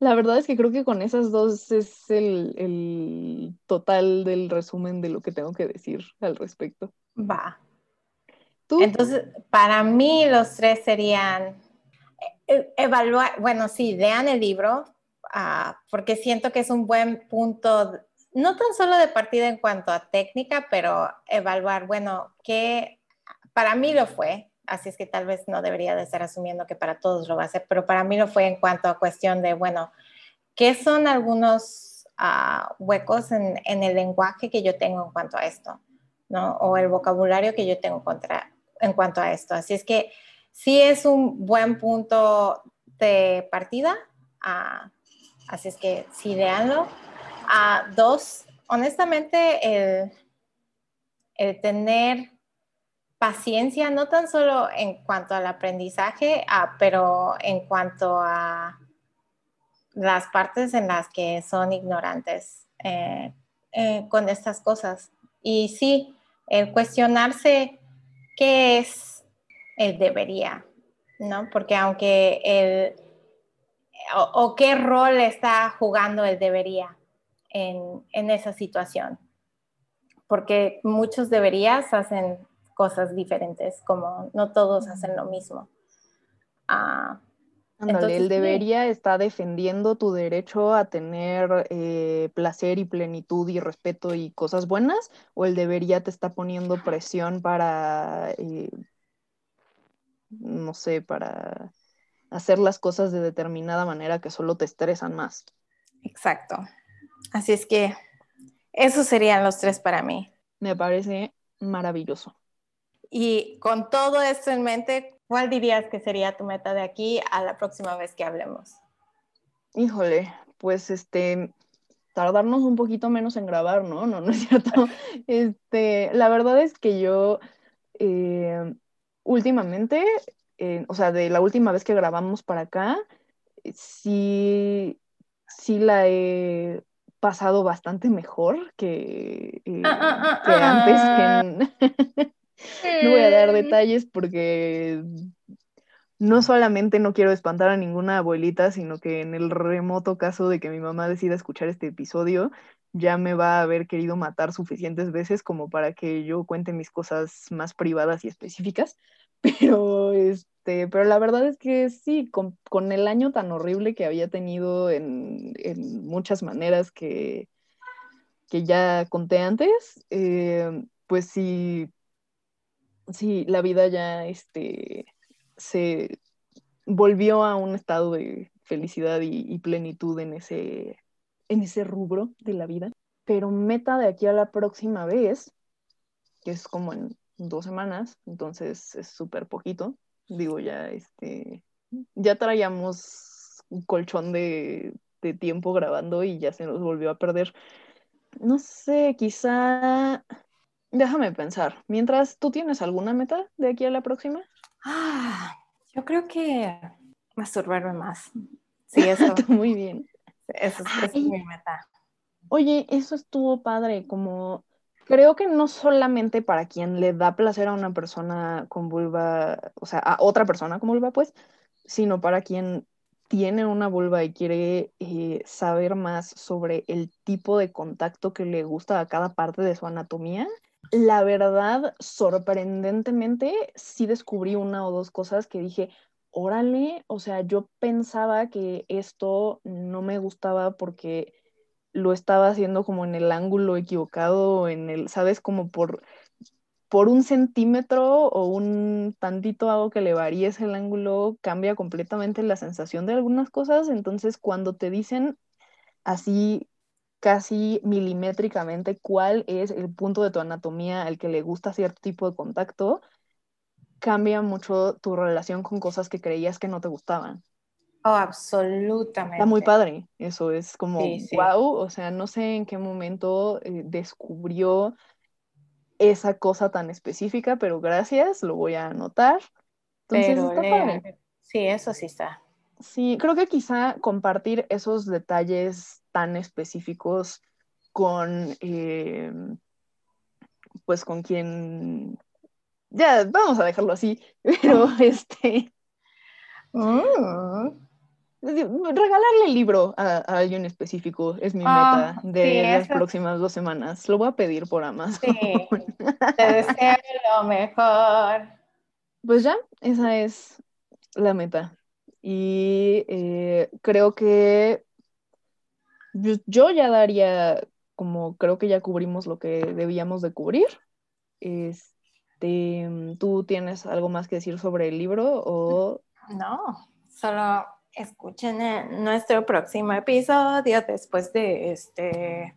Speaker 1: la verdad es que creo que con esas dos es el, el, total del resumen de lo que tengo que decir al respecto.
Speaker 2: Va. ¿Tú? Entonces, para mí los tres serían evaluar, bueno, sí, lean el libro, ah, porque siento que es un buen punto, no tan solo de partida en cuanto a técnica, pero evaluar, bueno, que para mí lo fue, así es que tal vez no debería de estar asumiendo que para todos lo va a ser, pero para mí lo fue en cuanto a cuestión de, bueno, ¿qué son algunos ah, huecos en, en, el lenguaje que yo tengo en cuanto a esto? ¿no? O el vocabulario que yo tengo contra, en cuanto a esto. Así es que sí es un buen punto de partida. Ah, así es que sí, leanlo. Ah, dos, honestamente, el, el, tener paciencia, no tan solo en cuanto al aprendizaje, ah, pero en cuanto a las partes en las que son ignorantes eh, eh, con estas cosas. Y sí, el cuestionarse qué es el debería, ¿no? Porque aunque el, o, qué rol está jugando el debería en, esa situación. Porque muchos deberías hacen cosas diferentes, como no todos hacen lo mismo.
Speaker 1: Ah, el debería está defendiendo tu derecho a tener eh, placer y plenitud y respeto y cosas buenas, o el debería te está poniendo presión para, eh, no sé, para hacer las cosas de determinada manera que solo te estresan más.
Speaker 2: Exacto. Así es que esos serían los tres para mí.
Speaker 1: Me parece maravilloso.
Speaker 2: Y con todo esto en mente, ¿cuál dirías que sería tu meta de aquí a la próxima vez que hablemos?
Speaker 1: Híjole, pues este, tardarnos un poquito menos en grabar, ¿no? No, no es cierto. Este, la verdad es que yo eh, últimamente o sea, de la última vez que grabamos para acá, sí, sí la he pasado bastante mejor que, eh, ah, ah, ah, antes. no voy a dar detalles porque no solamente no quiero espantar a ninguna abuelita, sino que en el remoto caso de que mi mamá decida escuchar este episodio, ya me va a haber querido matar suficientes veces como para que yo cuente mis cosas más privadas y específicas. Pero, este, pero la verdad es que sí, con, el año tan horrible que había tenido en, muchas maneras que, que ya conté antes, eh, pues sí, sí, la vida ya este, se volvió a un estado de felicidad y, plenitud en ese, en ese rubro de la vida. Pero meta de aquí a la próxima vez, que es como en dos semanas, entonces es súper poquito. Digo, ya, este, ya traíamos un colchón de, tiempo grabando y ya se nos volvió a perder. No sé, quizá, déjame pensar. Mientras, ¿tú tienes alguna meta de aquí a la próxima?
Speaker 2: Ah, yo creo que masturbarme más. Sí, eso.
Speaker 1: Muy bien.
Speaker 2: Eso, es mi meta.
Speaker 1: Oye, eso estuvo padre, como Creo que no solamente para quien le da placer a una persona con vulva, o sea, a otra persona con vulva, pues, sino para quien tiene una vulva y quiere eh, saber más sobre el tipo de contacto que le gusta a cada parte de su anatomía. La verdad, sorprendentemente, sí descubrí una o dos cosas que dije, órale, o sea, yo pensaba que esto no me gustaba porque lo estaba haciendo como en el ángulo equivocado, en el, ¿sabes? Como por, por un centímetro o un tantito algo que le varíes el ángulo, cambia completamente la sensación de algunas cosas. Entonces, cuando te dicen así casi milimétricamente cuál es el punto de tu anatomía al que le gusta cierto tipo de contacto, cambia mucho tu relación con cosas que creías que no te gustaban.
Speaker 2: Oh, absolutamente.
Speaker 1: Está muy padre, eso es como, wow, o sea, no sé en qué momento eh, descubrió esa cosa tan específica, pero gracias, lo voy a anotar. Entonces, está padre.
Speaker 2: Sí, eso sí está.
Speaker 1: Sí, creo que quizá compartir esos detalles tan específicos con, eh, pues con quien, ya, vamos a dejarlo así, pero este... Mm regalarle el libro a, alguien específico es mi ah, meta de las próximas dos semanas. Lo voy a pedir por Amazon. Sí,
Speaker 2: te deseo lo mejor.
Speaker 1: Pues ya, esa es la meta. Y eh, creo que yo, ya daría, como creo que ya cubrimos lo que debíamos de cubrir. Este, ¿Tú tienes algo más que decir sobre el libro o...?
Speaker 2: No, solo escuchen nuestro próximo episodio después de este.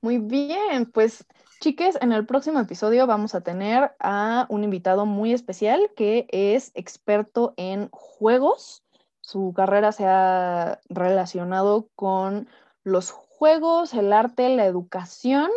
Speaker 1: Muy bien, pues chiques, en el próximo episodio vamos a tener a un invitado muy especial que es experto en juegos su carrera se ha relacionado con los juegos, el arte, la educación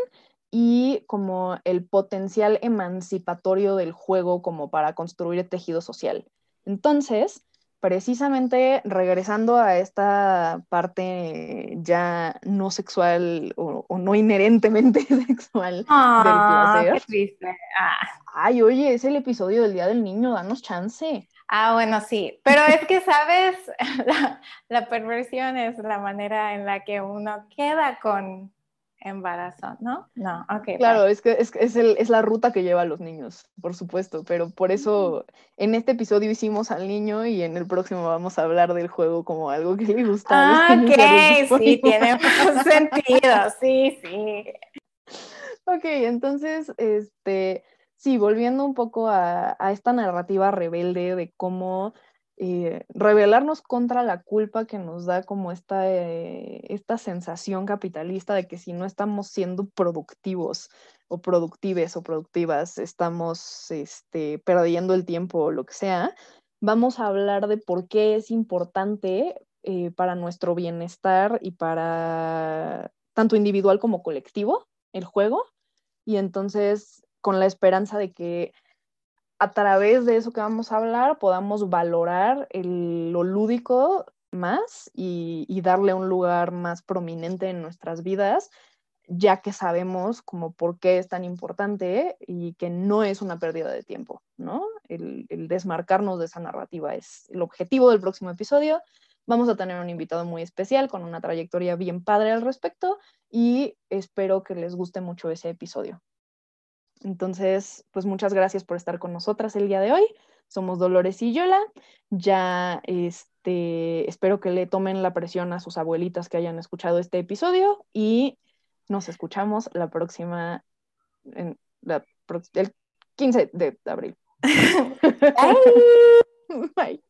Speaker 1: y como el potencial emancipatorio del juego como para construir el tejido social. Entonces, precisamente regresando a esta parte ya no sexual o, no inherentemente sexual del
Speaker 2: ah, placer. Qué triste. Ah.
Speaker 1: Ay, oye, es el episodio del Día del Niño, danos chance.
Speaker 2: Ah, bueno, sí, pero es que, ¿sabes? la perversión es la manera en la que uno queda con embarazo, ¿no? No, ok.
Speaker 1: Claro, es que es, es, el, es, la ruta que lleva a los niños, por supuesto, pero por eso en este episodio hicimos al niño y en el próximo vamos a hablar del juego como algo que le gusta.
Speaker 2: Ah, ok, sí, tiene sentido, sí, sí.
Speaker 1: Ok, entonces, este, sí, volviendo un poco a, a esta narrativa rebelde de cómo eh, rebelarnos contra la culpa que nos da como esta, eh, esta sensación capitalista de que si no estamos siendo productivos o productives o productivas, estamos este, perdiendo el tiempo o lo que sea, vamos a hablar de por qué es importante eh, para nuestro bienestar y para tanto individual como colectivo el juego. Y entonces, con la esperanza de que a través de eso que vamos a hablar podamos valorar lo lúdico más y, darle un lugar más prominente en nuestras vidas, ya que sabemos como por qué es tan importante y que no es una pérdida de tiempo, ¿no? El, el desmarcarnos de esa narrativa es el objetivo del próximo episodio. Vamos a tener un invitado muy especial con una trayectoria bien padre al respecto y espero que les guste mucho ese episodio. Entonces, pues muchas gracias por estar con nosotras el día de hoy. Somos Dolores y Yola. Ya este, espero que le tomen la presión a sus abuelitas que hayan escuchado este episodio y nos escuchamos la próxima, en la, el 15 de abril.
Speaker 2: Bye.
Speaker 1: Bye.